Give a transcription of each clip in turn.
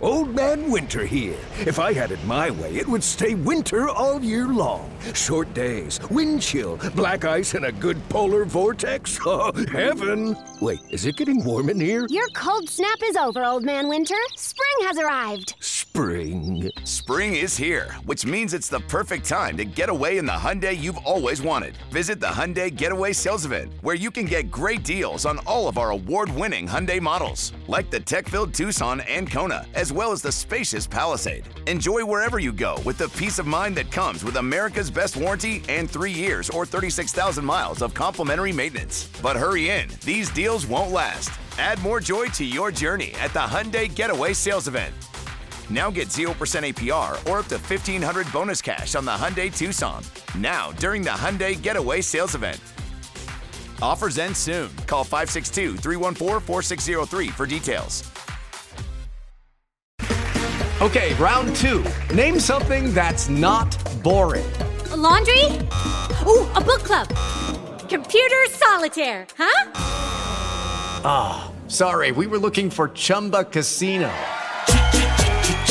Old Man Winter here. If I had it my way, it would stay winter all year long. Short days, wind chill, black ice, and a good polar vortex. Oh, heaven! Wait, is it getting warm in here? Your cold snap is over, Old Man Winter. Spring has arrived. Spring. Spring is here, which means it's the perfect time to get away in the Hyundai you've always wanted. Visit the Hyundai Getaway Sales Event, where you can get great deals on all of our award-winning Hyundai models, like the tech-filled Tucson and Kona, as well as the spacious Palisade. Enjoy wherever you go with the peace of mind that comes with America's best warranty and three years or 36,000 miles of complimentary maintenance. But hurry in, these deals won't last. Add more joy to your journey at the Hyundai Getaway Sales Event. Now get 0% APR or up to 1500 bonus cash on the Hyundai Tucson. Now, during the Hyundai Getaway Sales Event. Offers end soon. Call 562 314 4603 for details. Okay, round two. Name something that's not boring. A laundry? Ooh, a book club. Computer solitaire, huh? Ah, sorry, we were looking for Chumba Casino.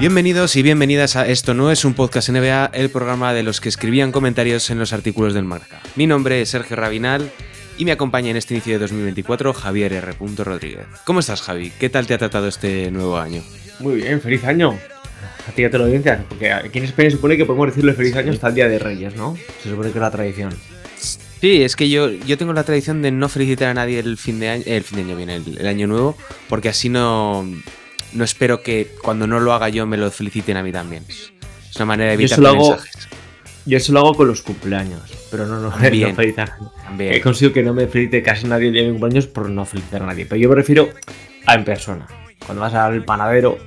Bienvenidos y bienvenidas a Esto no es un podcast NBA, el programa de los que escribían comentarios en los artículos del Marca. Mi nombre es Sergio Rabinal y me acompaña en este inicio de 2024 Javier R. Rodríguez. ¿Cómo estás, Javi? ¿Qué tal te ha tratado este nuevo año? Muy bien, feliz año. A ti ya te lo porque aquí en España se supone que podemos decirle feliz año hasta el Día de Reyes, ¿no? Se supone que es la tradición. Sí, es que yo, yo tengo la tradición de no felicitar a nadie el fin de año, el fin de año viene, el, el año nuevo, porque así no, no espero que cuando no lo haga yo me lo feliciten a mí también. Es una manera de evitar yo mensajes. Yo eso lo hago con los cumpleaños, pero no, no, no felicitar. También. He conseguido que no me felicite casi nadie el día de mi cumpleaños por no felicitar a nadie. Pero yo me refiero a en persona. Cuando vas al panadero,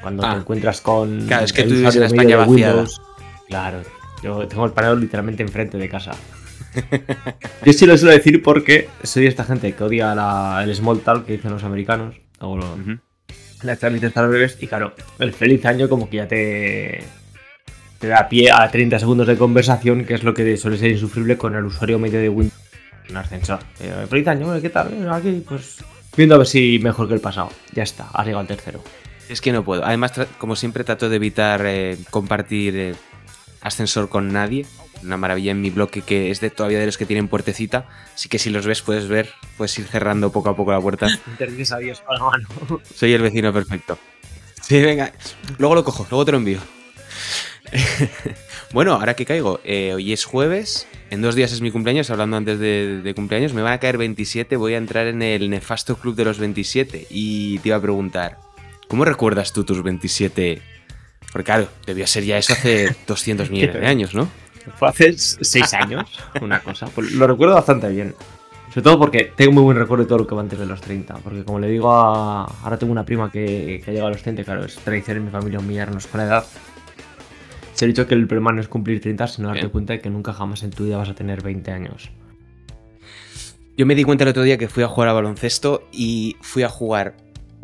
cuando Ah. te encuentras con. Claro, es que tú vives en España vaciada. Claro, yo tengo el panadero literalmente enfrente de casa. yo sí lo suelo decir porque soy esta gente que odia la- el small talk que dicen los americanos. O lo- Ujú. Las charlitas tan breves y claro, el feliz año como que ya te, te da pie a 30 segundos de conversación, que es lo que suele ser insufrible con el usuario medio de Windows en ascensor. Eh, feliz año, ¿qué tal? Eh, Aquí, pues viendo a ver si mejor que el pasado. Ya está, has llegado al tercero. Es que no puedo. Además, como siempre, trato de evitar eh, compartir ascensor con nadie. Una maravilla en mi bloque que es de todavía de los que tienen puertecita. Así que si los ves, puedes ver, puedes ir cerrando poco a poco la puerta. Interdices a Dios con la mano. Soy el vecino perfecto. Sí, venga. Luego lo cojo, luego te lo envío. bueno, ahora que caigo, eh, hoy es jueves. En dos días es mi cumpleaños, hablando antes de, de cumpleaños. Me van a caer 27, voy a entrar en el nefasto club de los 27. Y te iba a preguntar, ¿cómo recuerdas tú tus 27? Porque claro, debió ser ya eso hace 200 millones de años, ¿no? Fue hace 6 años, una cosa. Pues lo recuerdo bastante bien. Sobre todo porque tengo muy buen recuerdo de todo lo que va antes de los 30. Porque como le digo a... Ahora tengo una prima que, que ha llegado a los 30, claro, es tradición en mi familia humillarnos con la edad. Se ha dicho que el problema no es cumplir 30, sino darte Bien. cuenta de que nunca jamás en tu vida vas a tener 20 años. Yo me di cuenta el otro día que fui a jugar a baloncesto y fui a jugar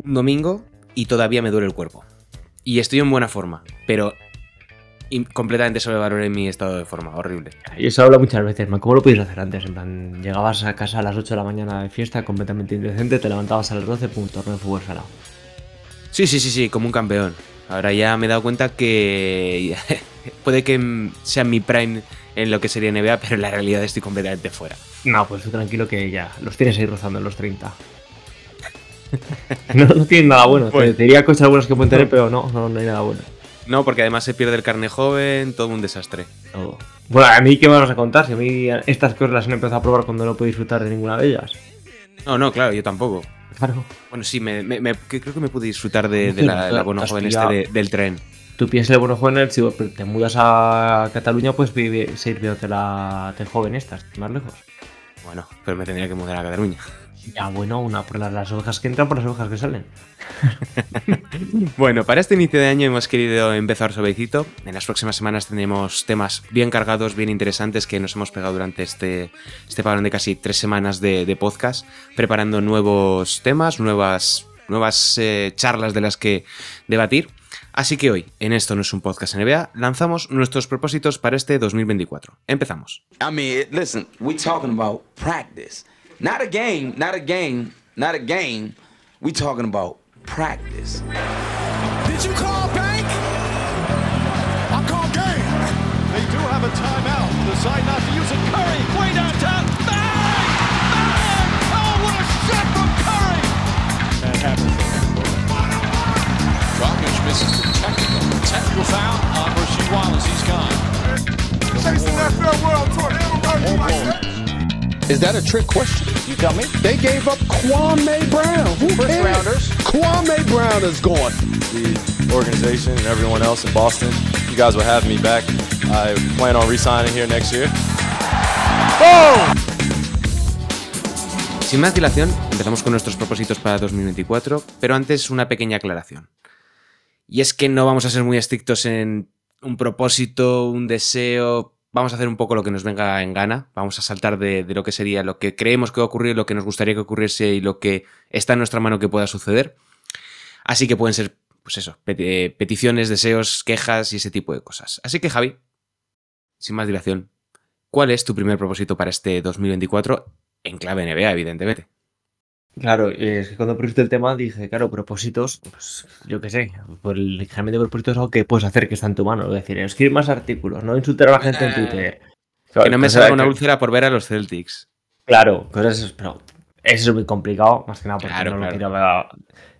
un domingo y todavía me duele el cuerpo. Y estoy en buena forma, pero completamente sobrevaloré mi estado de forma, horrible. Y eso habla muchas veces, man. ¿Cómo lo podías hacer antes? En plan, llegabas a casa a las 8 de la mañana de fiesta completamente indecente, te levantabas a las 12, pum, torneo de fútbol salado. Sí, sí, sí, sí, como un campeón. Ahora ya me he dado cuenta que puede que sea mi prime en lo que sería NBA, pero en la realidad estoy completamente fuera. No, pues tú tranquilo que ya los tienes ahí rozando en los 30. no, no tienen nada bueno. Pues- Te, te diría cosas buenas que pueden tener, pero no, no, no hay nada bueno. No, porque además se pierde el carne joven, todo un desastre. Todo. Bueno, a mí, ¿qué me vas a contar? Si a mí estas cosas las he empezado a probar cuando no puedo disfrutar de ninguna de ellas. No, no, claro, yo tampoco. Claro. Bueno, sí, me, me- me- creo que me pude disfrutar de, la, la bono joven este de- del tren. Tú piensas el bono joven, si te mudas a Cataluña, pues vive, seguir viéndote la del joven estas, más lejos. Bueno, pero me tendría que mudar a Cataluña. Ya, bueno, una por las, ovejas que entran, por las ovejas que salen. Bueno, para este inicio de año hemos querido empezar suavecito. En las próximas semanas tendremos temas bien cargados, bien interesantes que nos hemos pegado durante este, este parón de casi tres semanas de, de podcast, preparando nuevos temas, nuevas, nuevas eh, charlas de las que debatir. Así que hoy, en Esto no es un podcast NBA, lanzamos nuestros propósitos para este 2024. Empezamos. I mean, listen, we talking about practice. Not a game, not a game, not a game. We talking about practice. Did you call bank? I call game. They do have a timeout. Decide not to use it. Curry, way downtown. Bang! Bang! Oh, what a shot from Curry! That happens. Dragic misses the technical. Technical foul on Rasheed Wallace. He's gone. Chasing that farewell tour. Is that a trick question? You tell me. They gave up Kwame Brown. Who First cares? rounders. Kwame Brown is gone. the organization and everyone else in Boston. You guys will have me back. I plan on re-signing here next year. Sin más dilación, empezamos con nuestros propósitos para 2024, pero antes una pequeña aclaración. Y es que no vamos a ser muy estrictos en un propósito, un deseo, vamos a hacer un poco lo que nos venga en gana, vamos a saltar de, lo que sería lo que creemos que va a ocurrir, lo que nos gustaría que ocurriese y lo que está en nuestra mano que pueda suceder. Así que pueden ser, pues eso, eh, peticiones, deseos, quejas y ese tipo de cosas. Así que Javi, sin más dilación, ¿cuál es tu primer propósito para este 2024 en clave NBA, evidentemente? Claro, es que cuando pusiste el tema dije, claro, propósitos, pues yo qué sé, por el ligeramente propósito es algo que puedes hacer que está en tu mano. Es decir, escribir más artículos, no insultar a la gente en Twitter. que no me salga una que- úlcera por ver a los Celtics. Claro, cosas, pero eso es muy complicado, más que nada porque Claro, no claro. lo quiero ver.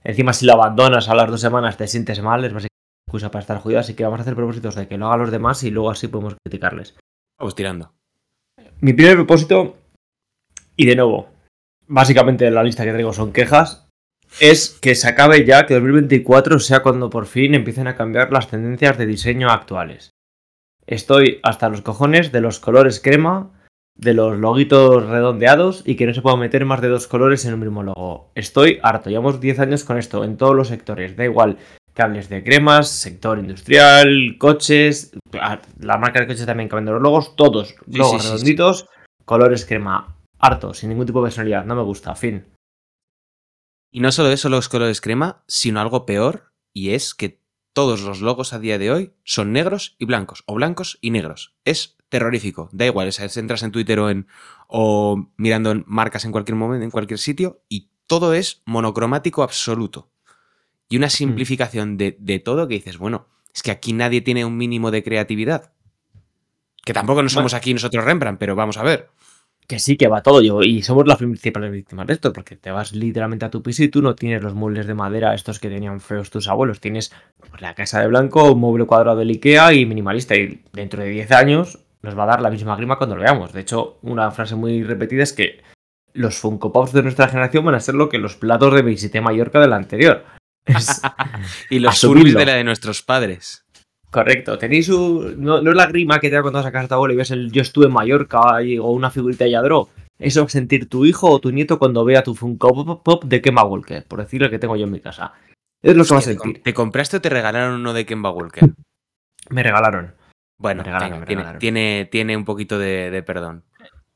Encima, si lo abandonas a las dos semanas, te sientes mal, es básicamente una excusa para estar jodido. Así que vamos a hacer propósitos de que lo hagan los demás y luego así podemos criticarles. Vamos tirando. Mi primer propósito, y de nuevo, básicamente la lista que traigo son quejas, es que se acabe ya, que 2024 sea cuando por fin empiecen a cambiar las tendencias de diseño actuales. Estoy hasta los cojones de los colores crema, de los loguitos redondeados y que no se puedan meter más de dos colores en un mismo logo. Estoy harto, llevamos 10 años con esto en todos los sectores, da igual cables de cremas, sector industrial, coches, la marca de coches también cambiando los logos, todos logos sí, sí, sí. redonditos, colores crema, harto, sin ningún tipo de personalidad, no me gusta, fin. Y no solo eso, los colores crema, sino algo peor, y es que todos los logos a día de hoy son negros y blancos, o blancos y negros. Es terrorífico. Da igual, si entras en Twitter o, en, o mirando en marcas en cualquier momento, en cualquier sitio, y todo es monocromático absoluto. Y una simplificación de, de todo que dices, bueno, es que aquí nadie tiene un mínimo de creatividad. Que tampoco no somos aquí nosotros Rembrandt, pero vamos a ver. Que sí, que va todo yo. Y somos las principales víctimas de esto, porque te vas literalmente a tu piso y tú no tienes los muebles de madera estos que tenían feos tus abuelos. Tienes pues, la casa de blanco, un mueble cuadrado del Ikea y minimalista. Y dentro de 10 años nos va a dar la misma grima cuando lo veamos. De hecho, una frase muy repetida es que los Funko Pops de nuestra generación van a ser lo que los platos de Visité Mallorca de la anterior. Es Y los. Furbies de la de nuestros padres. Correcto, tenéis un. No, no es la grima que te da cuando vas a casa de tu abuelo y ves el Yo estuve en Mallorca y- o una figurita de Yadro. Eso va a sentir tu hijo o tu nieto cuando vea tu Funko Pop, Pop de Kemba Walker, por decirle que tengo yo en mi casa. Es lo que va a ¿Te com- sentir. ¿Te compraste o te regalaron uno de Kemba Walker? Me regalaron. Bueno, Me regalaron, venga, me tiene, regalaron. tiene, tiene un poquito de, de perdón.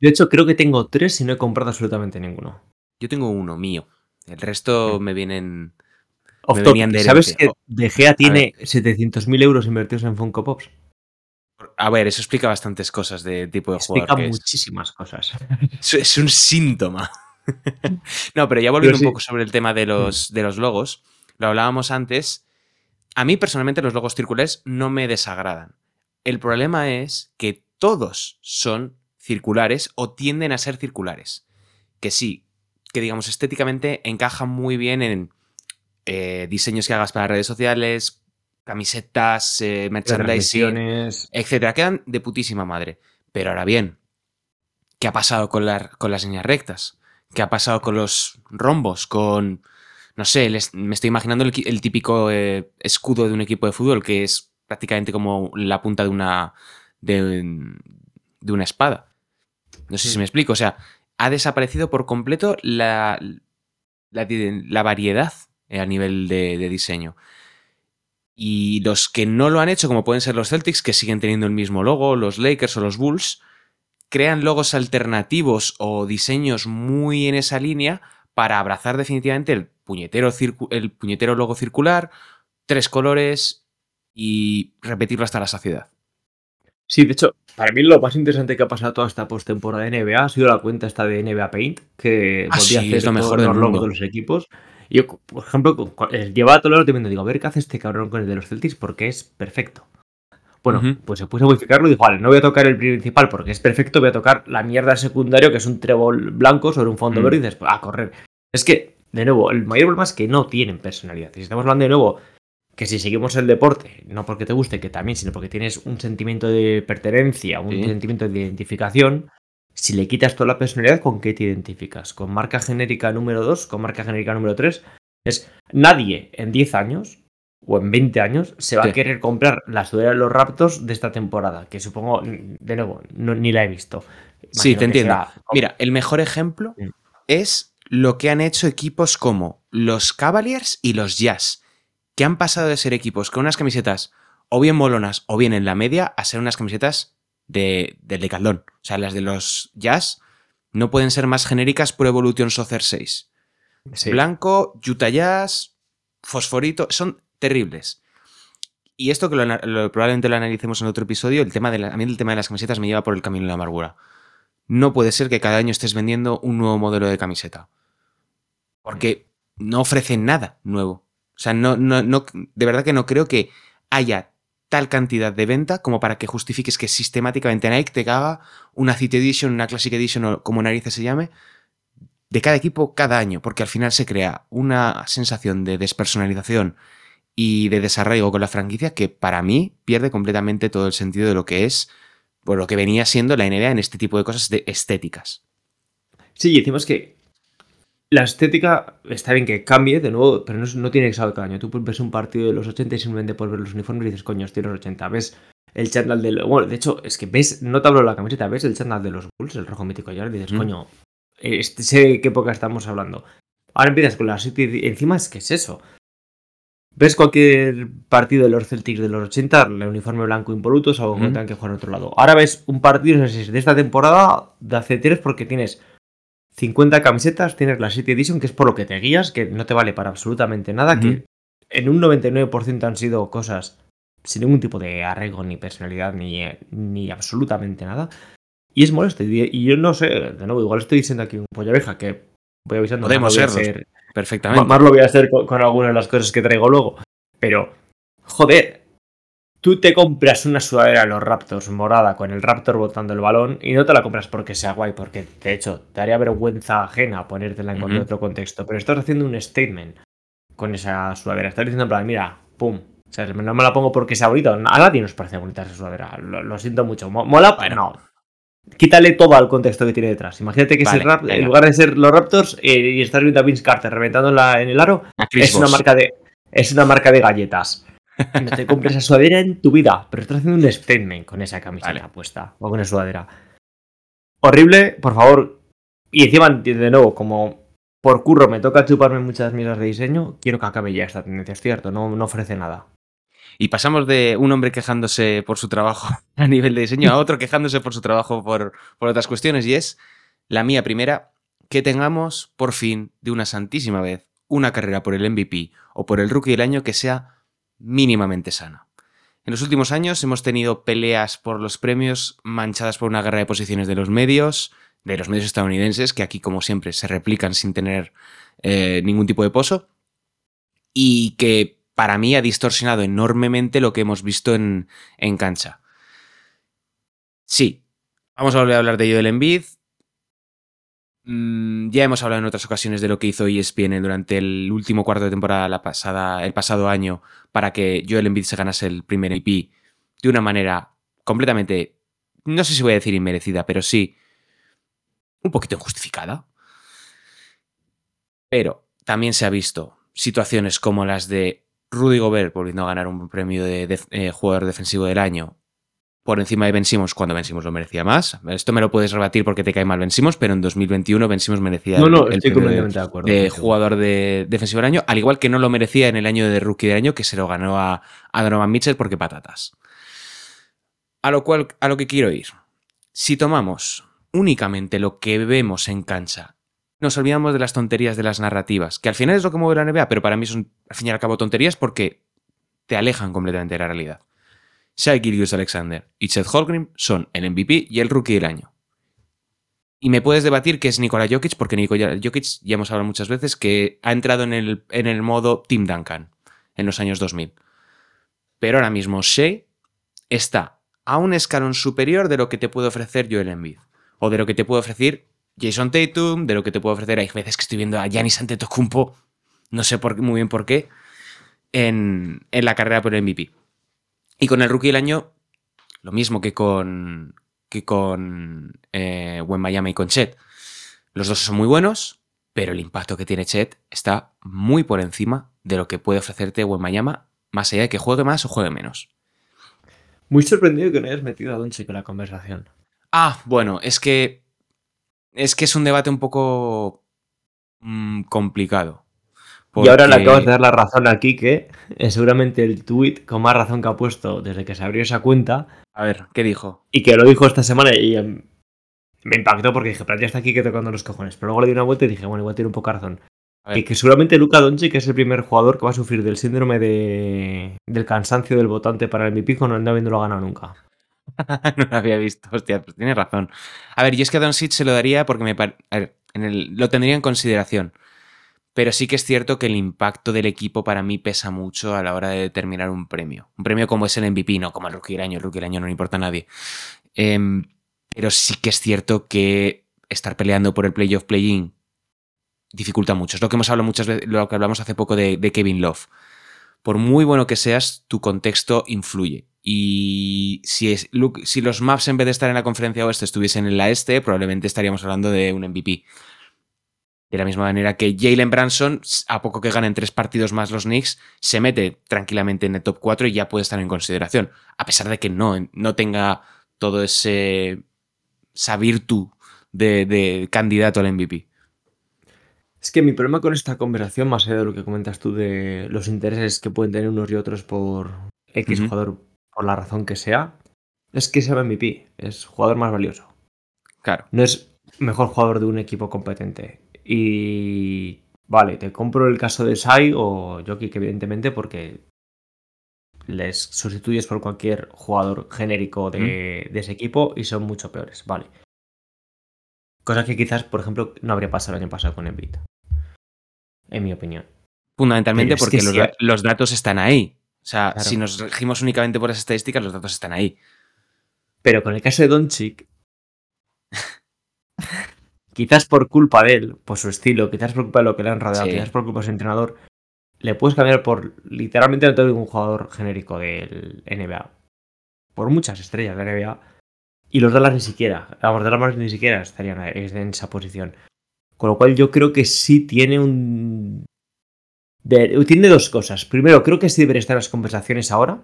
De hecho, creo que tengo tres y no he comprado absolutamente ninguno. Yo tengo uno mío. El resto me vienen. Off me topic, venían de ¿Sabes que De Gea tiene 700.000 euros invertidos en Funko Pops? A ver, eso explica bastantes cosas de tipo de Explica jugador. es. muchísimas cosas. Es, es un síntoma. no, pero ya volviendo Pero sí. un poco sobre el tema de los, de los logos, lo hablábamos antes. A mí personalmente los logos circulares no me desagradan. El problema es que todos son circulares o tienden a ser circulares. Que sí, que digamos estéticamente encajan muy bien en eh, diseños que hagas para redes sociales, camisetas, eh, merchandising, etcétera. Quedan de putísima madre. Pero ahora bien, ¿qué ha pasado con, la- con las líneas rectas? ¿Qué ha pasado con los rombos? Con, no sé, les- me estoy imaginando el, típico eh, escudo de un equipo de fútbol que es prácticamente como la punta de una, de, de una espada. No sé si me explico. O sea, ha desaparecido por completo la, la variedad eh, a nivel de, de diseño. Y los que no lo han hecho, como pueden ser los Celtics, que siguen teniendo el mismo logo, los Lakers o los Bulls, crean logos alternativos o diseños muy en esa línea para abrazar definitivamente el puñetero, el puñetero logo circular, tres colores y repetirlo hasta la saciedad. Sí, de hecho, para mí lo más interesante que ha pasado toda esta postemporada de NBA ha sido la cuenta esta de NBA Paint, que Ah, sí, hacer es lo todos mejor del los logos mundo. de los equipos. Yo, por ejemplo, llevaba todo el rato digo, a ver qué hace este cabrón con el de los Celtics porque es perfecto. Bueno, pues se puso a modificarlo y dijo, vale, no voy a tocar el principal porque es perfecto, voy a tocar la mierda secundario que es un trébol blanco sobre un fondo verde y dices, a correr. Es que, de nuevo, el mayor problema es que no tienen personalidad. Y si estamos hablando de nuevo que si seguimos el deporte, no porque te guste, que también, sino porque tienes un sentimiento de pertenencia, un Sí. sentimiento de identificación, si le quitas toda la personalidad, ¿con qué te identificas? ¿Con marca genérica número 2? ¿Con marca genérica número 3? Es nadie en 10 años o en 20 años se va Sí. a querer comprar la sudadera de los Raptors de esta temporada, que supongo, de nuevo, no- ni la he visto. Sí, te entiendo. será- Mira, el mejor ejemplo es lo que han hecho equipos como los Cavaliers y los Jazz, que han pasado de ser equipos con unas camisetas o bien molonas o bien en la media a ser unas camisetas de, del decaldón. O sea, las de los Jazz no pueden ser más genéricas por Evolution Soccer 6. Sí. Blanco, Utah Jazz, fosforito, son terribles. Y esto que lo ana- lo- probablemente lo analicemos en otro episodio, el tema de la- a mí el tema de las camisetas me lleva por el camino de la amargura. No puede ser que cada año estés vendiendo un nuevo modelo de camiseta. Porque no ofrecen nada nuevo. O sea, no, no, no, de verdad que no creo que haya tal cantidad de venta como para que justifiques que sistemáticamente Nike te haga una City Edition, una Classic Edition o como narices se llame, de cada equipo cada año, porque al final se crea una sensación de despersonalización y de desarraigo con la franquicia que para mí pierde completamente todo el sentido de lo que es, por lo que venía siendo la NBA en este tipo de cosas de estéticas. Sí, decimos que la estética está bien que cambie de nuevo, pero no, tiene que ser cada año. Tú ves un partido de los 80 y simplemente por ver los uniformes y dices, coño, estoy en los 80. Ves el chándal del. Bueno, de hecho, es que ves, no te hablo de la camiseta, ves el chándal de los Bulls, el rojo mítico ya, y dices, Mm. coño, este, sé qué época estamos hablando. Ahora empiezas con la City. Encima es que es eso. Ves cualquier partido de los Celtics de los 80, el uniforme blanco impoluto es algo que Ujú. tengan que jugar en otro lado. Ahora ves un partido no sé si es de esta temporada de hace tres porque tienes 50 camisetas, tienes la City Edition, que es por lo que te guías, que no te vale para absolutamente nada, que en un 99% han sido cosas sin ningún tipo de arreglo, ni personalidad, ni, eh, ni absolutamente nada. Y es molesto. Y, y yo no sé, de nuevo, igual estoy diciendo aquí un polla vieja que voy avisando. Podemos serlos, hacer- Perfectamente. más lo voy a hacer con, con algunas de las cosas que traigo luego. Pero, joder, tú te compras una sudadera de los Raptors morada con el Raptor botando el balón y no te la compras porque sea guay, porque de hecho te haría vergüenza ajena ponértela en cualquier otro contexto. Pero estás haciendo un statement con esa sudadera. Estás diciendo en plan, mira, pum. O sea, no me la pongo porque sea bonito. A nadie nos parece bonita esa sudadera. Lo, lo siento mucho. Mo- ¿Mola? Bueno. No. Quítale todo al contexto que tiene detrás. Imagínate que es el rap, en lugar de ser los Raptors eh, y estás viendo a Vince Carter reventando en, el aro, A es una marca de es una marca de galletas. No te compres esa sudadera en tu vida, pero estás haciendo un statement con esa camiseta Vale. puesta o con esa sudadera. Horrible, por favor. Y encima, de nuevo, como por curro me toca chuparme muchas mierdas de diseño, quiero que acabe ya esta tendencia, es cierto, no, no ofrece nada. Y pasamos de un hombre quejándose por su trabajo a nivel de diseño a otro quejándose por su trabajo por, por otras cuestiones. Y es la mía primera, que tengamos por fin, de una santísima vez, una carrera por el MVP o por el rookie del año que sea mínimamente sana. En los últimos años hemos tenido peleas por los premios manchadas por una guerra de posiciones de los medios, de los medios estadounidenses, que aquí como siempre se replican sin tener eh, ningún tipo de pozo, y que para mí ha distorsionado enormemente lo que hemos visto en, en cancha. Sí, vamos a volver a hablar de Joel Embiid. Mm, ya hemos hablado en otras ocasiones de lo que hizo ESPN durante el último cuarto de temporada la pasada, el pasado año para que Joel Embiid se ganase el primer MVP de una manera completamente, no sé si voy a decir inmerecida, pero sí un poquito injustificada. Pero también se ha visto situaciones como las de Rudy Gobert volviendo a ganar un premio de, eh, jugador defensivo del año por encima de Ben Simmons cuando Ben Simmons lo merecía más. Esto me lo puedes rebatir porque te cae mal Ben Simmons, pero en 2021 Ben Simmons merecía No, no, el estoy premio completamente de acuerdo de contigo. jugador de defensivo del año, al igual que no lo merecía en el año de rookie del año que se lo ganó a, a Donovan Mitchell porque patatas. A lo cual a lo que quiero ir. Si tomamos únicamente lo que vemos en cancha, nos olvidamos de las tonterías de las narrativas, que al final es lo que mueve la NBA, pero para mí son al fin y al cabo tonterías porque te alejan completamente de la realidad. Shai Gilgeous Alexander y Chet Holmgren son el MVP y el rookie del año. Y me puedes debatir que es Nikola Jokic, porque Nikola Jokic, ya hemos hablado muchas veces, que ha entrado en el, en el modo Tim Duncan en los años 2000. Pero ahora mismo Shea está a un escalón superior de lo que te puede ofrecer Joel Embiid. O de lo que te puede ofrecer Jason Tatum, de lo que te puede ofrecer. Hay veces que estoy viendo a Giannis Antetokounmpo, no sé muy bien por qué, en, en la carrera por el MVP. Y con el rookie del año, lo mismo que con, que con eh, Miami y con Chet. Los dos son muy buenos, pero el impacto que tiene Chet está muy por encima de lo que puede ofrecerte Miami, más allá de que juegue más o juegue menos. Muy sorprendido que no hayas metido a Doncic en la conversación. Ah, bueno, es que es que es un debate un poco mm, complicado. Y ahora le acabas de dar la razón a Kike. Es seguramente el tweet con más razón que ha puesto desde que se abrió esa cuenta. A ver, ¿qué dijo? Y que lo dijo esta semana y em, me impactó porque dije, pero ya está aquí que tocando los cojones. Pero luego le di una vuelta y dije, bueno, igual tiene un poco razón. Y que seguramente Luka Doncic es el primer jugador que va a sufrir del síndrome de, del cansancio del votante para el MVP con no habiéndolo ganado nunca. no lo había visto, hostia, pues tiene razón. A ver, yo es que a Doncic se lo daría porque me par- a ver, en el- lo tendría en consideración. Pero sí que es cierto que el impacto del equipo para mí pesa mucho a la hora de determinar un premio. Un premio como es el MVP, no como el rookie del año. El rookie del año no le importa a nadie. Em, pero sí que es cierto que estar peleando por el playoff play-in dificulta mucho. Es lo que hemos hablado muchas veces, lo que hablamos hace poco de, Kevin Love. Por muy bueno que seas, tu contexto influye. Y si, si los maps en vez de estar en la conferencia oeste estuviesen en la este, probablemente estaríamos hablando de un MVP. De la misma manera que Jalen Branson, a poco que ganen tres partidos más los Knicks, se mete tranquilamente en el top 4 y ya puede estar en consideración. A pesar de que no, no tenga todo ese esa virtud de, de candidato al MVP. Es que mi problema con esta conversación, más allá de lo que comentas tú de los intereses que pueden tener unos y otros por X jugador, por la razón que sea, es que sea MVP, es jugador más valioso. Claro. No es mejor jugador de un equipo competente. Y vale, te compro el caso de Sai o Jokic, evidentemente, porque les sustituyes por cualquier jugador genérico de, de ese equipo y son mucho peores. Vale. Cosa que quizás, por ejemplo, no habría pasado el año pasado con Embiid. En mi opinión. Fundamentalmente porque que los, datos están ahí. O sea, Claro. si nos regimos únicamente por las estadísticas, los datos están ahí. Pero con el caso de Doncic, quizás por culpa de él, por su estilo, quizás por culpa de lo que le han rodeado, Sí. quizás por culpa de su entrenador, le puedes cambiar por literalmente no tengo un jugador genérico del NBA. Por muchas estrellas de la NBA. Y los Dallas ni siquiera, vamos, Dallas ni siquiera estarían en esa posición. Con lo cual yo creo que sí tiene un... de- tiene dos cosas. Primero, creo que sí debería estar en las conversaciones ahora.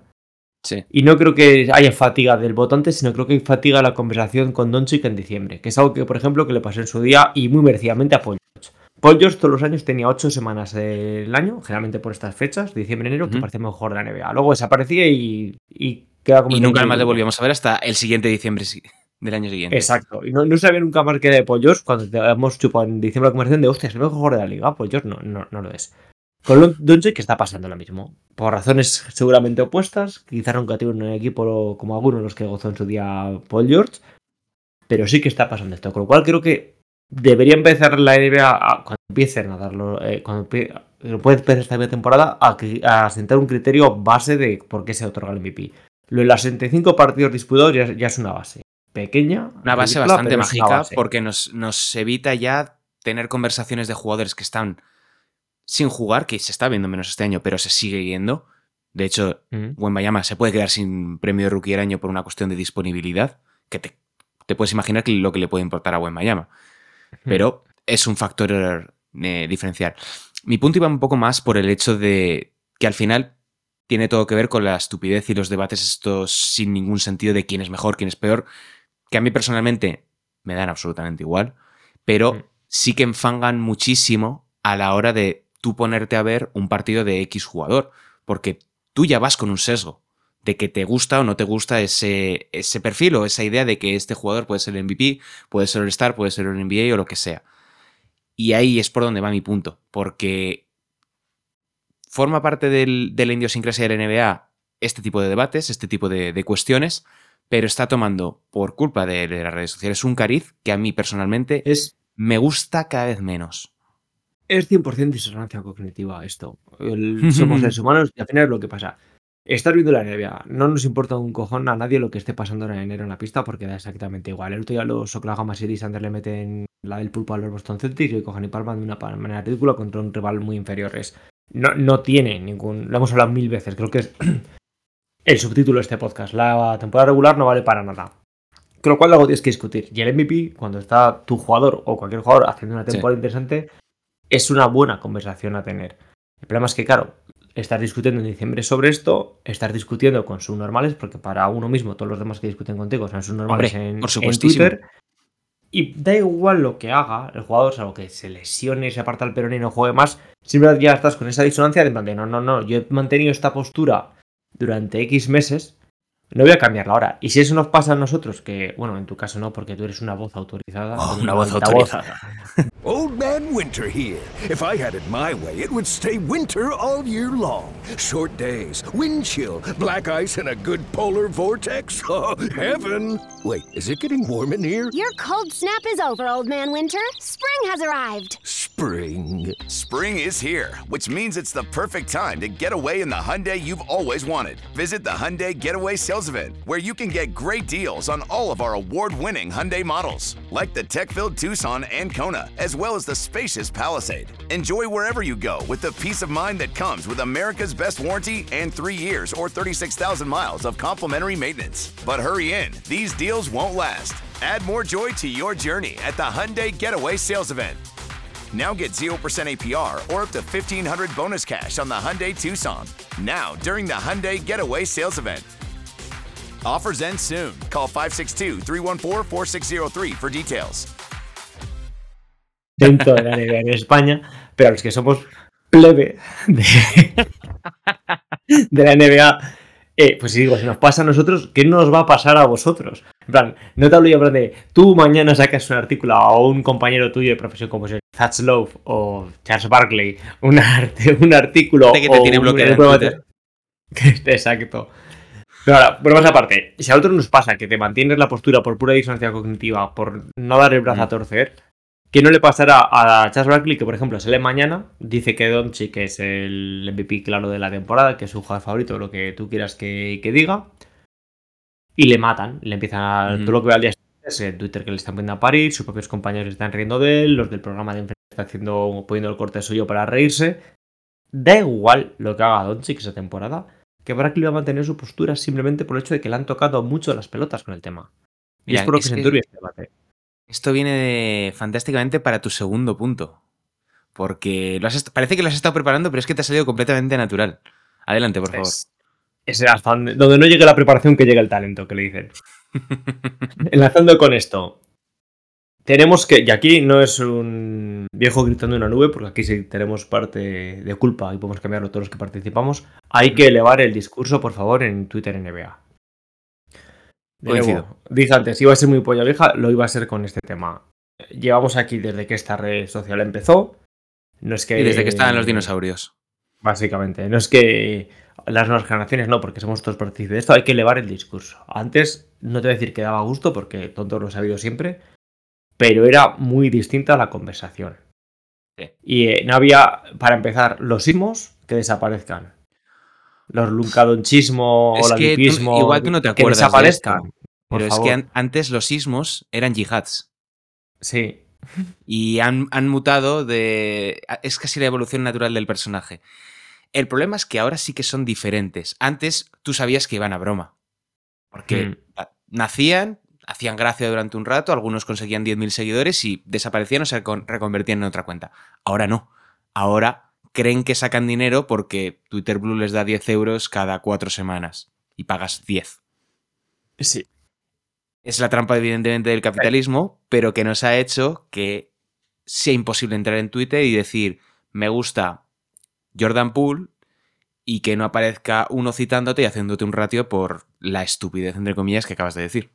Sí. Y no creo que haya fatiga del votante, sino creo que hay fatiga la conversación con Doncic en diciembre, que es algo que, por ejemplo, que le pasó en su día y muy merecidamente a Paul George. Paul George todos los años tenía ocho semanas del año, generalmente por estas fechas, diciembre-enero, que Ujú. parecía mejor de la NBA. Luego desaparecía y, y queda como... Y un nunca más le volvíamos a ver hasta el siguiente diciembre del año siguiente. Exacto. Y no, no sabía nunca más que de Paul George cuando te hemos chupado en diciembre la conversación de, hostia, es el mejor de la liga. Paul George no, no, no lo es. Con Doncic que está pasando lo mismo. Por razones seguramente opuestas. Quizás nunca tuvo un equipo como algunos de los que gozó en su día Paul George. Pero sí que está pasando esto. Con lo cual creo que debería empezar la NBA a- cuando empiecen a darlo. eh, cuando puede empezar esta temporada a, a sentar un criterio base de por qué se otorga el MVP. Lo de los 65 partidos disputados ya, ya es una base. Pequeña. Una base ridícula, bastante mágica base. porque nos, nos evita ya tener conversaciones de jugadores que están sin jugar, que se está viendo menos este año, pero se sigue viendo. De hecho, Ujú. Wembayama se puede quedar sin premio de rookie del año por una cuestión de disponibilidad, que te, te puedes imaginar que lo que le puede importar a Wembayama. Pero es un factor eh, diferenciar. Mi punto iba un poco más por el hecho de que al final tiene todo que ver con la estupidez y los debates estos sin ningún sentido de quién es mejor, quién es peor, que a mí personalmente me dan absolutamente igual, pero sí que enfangan muchísimo a la hora de tú ponerte a ver un partido de X jugador, porque tú ya vas con un sesgo de que te gusta o no te gusta ese, ese perfil o esa idea de que este jugador puede ser el MVP, puede ser el Star, puede ser el NBA o lo que sea. Y ahí es por donde va mi punto, porque forma parte del- de la idiosincrasia de la NBA este tipo de debates, este tipo de, de cuestiones, pero está tomando, por culpa de, de las redes sociales, un cariz que a mí personalmente Es, me gusta cada vez menos. Es 100% disonancia cognitiva esto. El- somos seres humanos y al final es lo que pasa. Estás viendo la NBA. No nos importa un cojón a nadie lo que esté pasando en enero en la pista porque da exactamente igual. El otro día los Oklahoma City Thunder le meten la del pulpo a los Boston Celtics y cojan y palman de una manera ridícula contra un rival muy inferior. Es, no, no tiene ningún... Lo hemos hablado mil veces. Creo que es el subtítulo de este podcast. La temporada regular no vale para nada. Con lo cual algo tienes que discutir. Y el MVP, cuando está tu jugador o cualquier jugador haciendo una Sí. temporada interesante, es una buena conversación a tener. El problema es que, claro, estar discutiendo en diciembre sobre esto, estar discutiendo con subnormales, porque para uno mismo todos los demás que discuten contigo son subnormales Hombre, en, por en supuestísimo. Twitter. Y da igual lo que haga el jugador, salvo que se lesione, se aparta el perón y no juegue más, siempre ya estás con esa disonancia de, no, no, no, yo he mantenido esta postura durante X meses, no voy a cambiarla ahora. Y si eso nos pasa a nosotros, que, bueno, en tu caso no, porque tú eres una voz autorizada. Oh, con una voz autorizada. Old Man Winter here. If I had it my way, it would stay winter all year long. Short days, wind chill, black ice, and a good polar vortex. Oh, heaven! Wait, is it getting warm in here? Your cold snap is over, Old Man Winter. Spring has arrived. Spring. Spring is here, which means it's the perfect time to get away in the Hyundai you've always wanted. Visit the Hyundai Getaway Sales Event, where you can get great deals on all of our award-winning Hyundai models, like the tech-filled Tucson and Kona, as well as the spacious Palisade. Enjoy wherever you go with the peace of mind that comes with America's best warranty and three years or 36,000 miles of complimentary maintenance. But hurry in, these deals won't last. Add more joy to your journey at the Hyundai Getaway Sales Event. Now get 0% APR or up to 1500 bonus cash on the Hyundai Tucson. Now, during the Hyundai Getaway Sales Event. Offers end soon. Call 562 314 4603 for details. dentro de la NBA en España, pero los que somos plebe de, de la NBA, eh, pues si digo, si nos pasa a nosotros, ¿qué nos va a pasar a vosotros? En plan, no te hablo yo en plan de tú mañana sacas un artículo a un compañero tuyo de profesión como es Love o Charles Barkley, un, arte- un artículo Este que te tiene bloqueado un-. Exacto. Pero ahora, bueno, más aparte, si a otros nos pasa que te mantienes la postura por pura disonancia cognitiva, por no dar el brazo a Mm. torcer, que no le pasará a Charles Barkley, que por ejemplo sale mañana, dice que Doncic es el MVP claro de la temporada, que es su jugador favorito, lo que tú quieras que, que diga, y le matan, le empiezan a... Ujú. Todo lo que ve al día es en Twitter que le están poniendo a parir, sus propios compañeros están riendo de él, los del programa de enfrente están haciendo, poniendo el corte suyo para reírse. Da igual lo que haga Doncic esa temporada, que Barkley va a mantener su postura simplemente por el hecho de que le han tocado mucho las pelotas con el tema. Y Mira, es por lo que se enturbia este debate. Esto viene de- fantásticamente para tu segundo punto. Porque lo has parece que lo has estado preparando, pero es que te ha salido completamente natural. Adelante, por favor. Es, es hasta donde, donde no llegue la preparación que llega el talento, que le dicen. Enlazando con esto. Tenemos que, y aquí no es un viejo gritando en una nube, porque aquí sí tenemos parte de culpa y podemos cambiarlo todos los que participamos. Hay que elevar el discurso, por favor, en Twitter NBA. Nuevo, dije antes, iba a ser muy polla vieja, lo iba a ser con este tema. Llevamos aquí desde que esta red social empezó. No es que. Y desde que estaban los dinosaurios. Básicamente. No es que las nuevas generaciones no, porque somos todos partícipes de esto. Hay que elevar el discurso. Antes, no te voy a decir que daba gusto, porque tonto lo he sabido siempre, pero era muy distinta la conversación. Sí. Y eh, no había, para empezar, los ismos que desaparezcan. Los luncadonchismo o la que tú- lipismo igual tú no te que acuerdas de desaparezcan. esto, por Pero es que an- antes los sismos eran yihads. Sí. Y han, han mutado de... Es casi la evolución natural del personaje. El problema es que ahora sí que son diferentes. Antes tú sabías que iban a broma. Porque Mm. a- nacían, hacían gracia durante un rato, algunos conseguían 10.000 seguidores y desaparecían o se recon- reconvertían en otra cuenta. Ahora no. Ahora creen que sacan dinero porque Twitter Blue les da 10 euros cada cuatro semanas y pagas 10. Sí. Es la trampa, evidentemente, del capitalismo, pero que nos ha hecho que sea imposible entrar en Twitter y decir, me gusta Jordan Poole y que no aparezca uno citándote y haciéndote un ratio por la estupidez, entre comillas, que acabas de decir.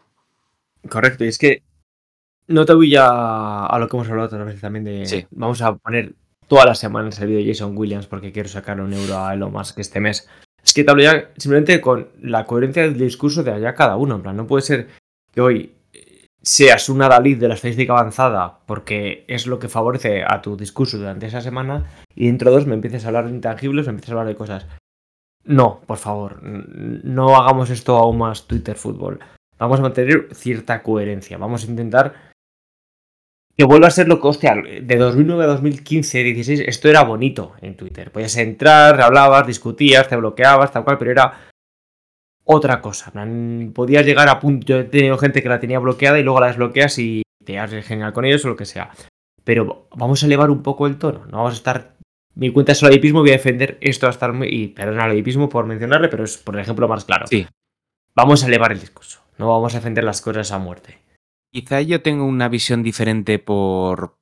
Correcto, y es que no te voy a, a lo que hemos hablado otras veces también de... Sí. Vamos a poner todas las semanas el vídeo de Jason Williams porque quiero sacar un euro a Elon Musk este mes. Es que te hablo ya simplemente con la coherencia del discurso de allá cada uno. En plan, no puede ser que hoy eh, seas una Dalí de la estadística avanzada porque es lo que favorece a tu discurso durante esa semana y dentro de dos me empieces a hablar de intangibles, me empieces a hablar de cosas. No, por favor, no hagamos esto aún más Twitter fútbol. Vamos a mantener cierta coherencia. Vamos a intentar que vuelva a ser lo que, hostia, de 2009 a 2015, 16, esto era bonito en Twitter. Podías entrar, hablabas, discutías, te bloqueabas, tal cual, pero era otra cosa. Podías llegar a punto. Yo he tenido gente que la tenía bloqueada y luego la desbloqueas y te haces genial con ellos o lo que sea. Pero vamos a elevar un poco el tono. No vamos a estar. Mi cuenta es el hipismo, voy a defender esto hasta muy. Y perdón al hipismo por mencionarle, pero es por ejemplo más claro. Sí. Vamos a elevar el discurso. No vamos a defender las cosas a muerte. Quizá yo tengo una visión diferente por.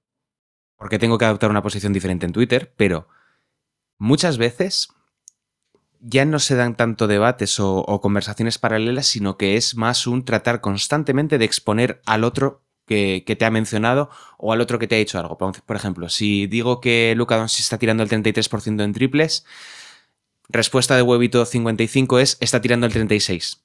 porque tengo que adoptar una posición diferente en Twitter, pero muchas veces ya no se dan tanto debates o, conversaciones paralelas, sino que es más un tratar constantemente de exponer al otro que, te ha mencionado o al otro que te ha dicho algo. Por ejemplo, si digo que Luka Doncic está tirando el 33% en triples, respuesta de Huevito 55 es está tirando el 36.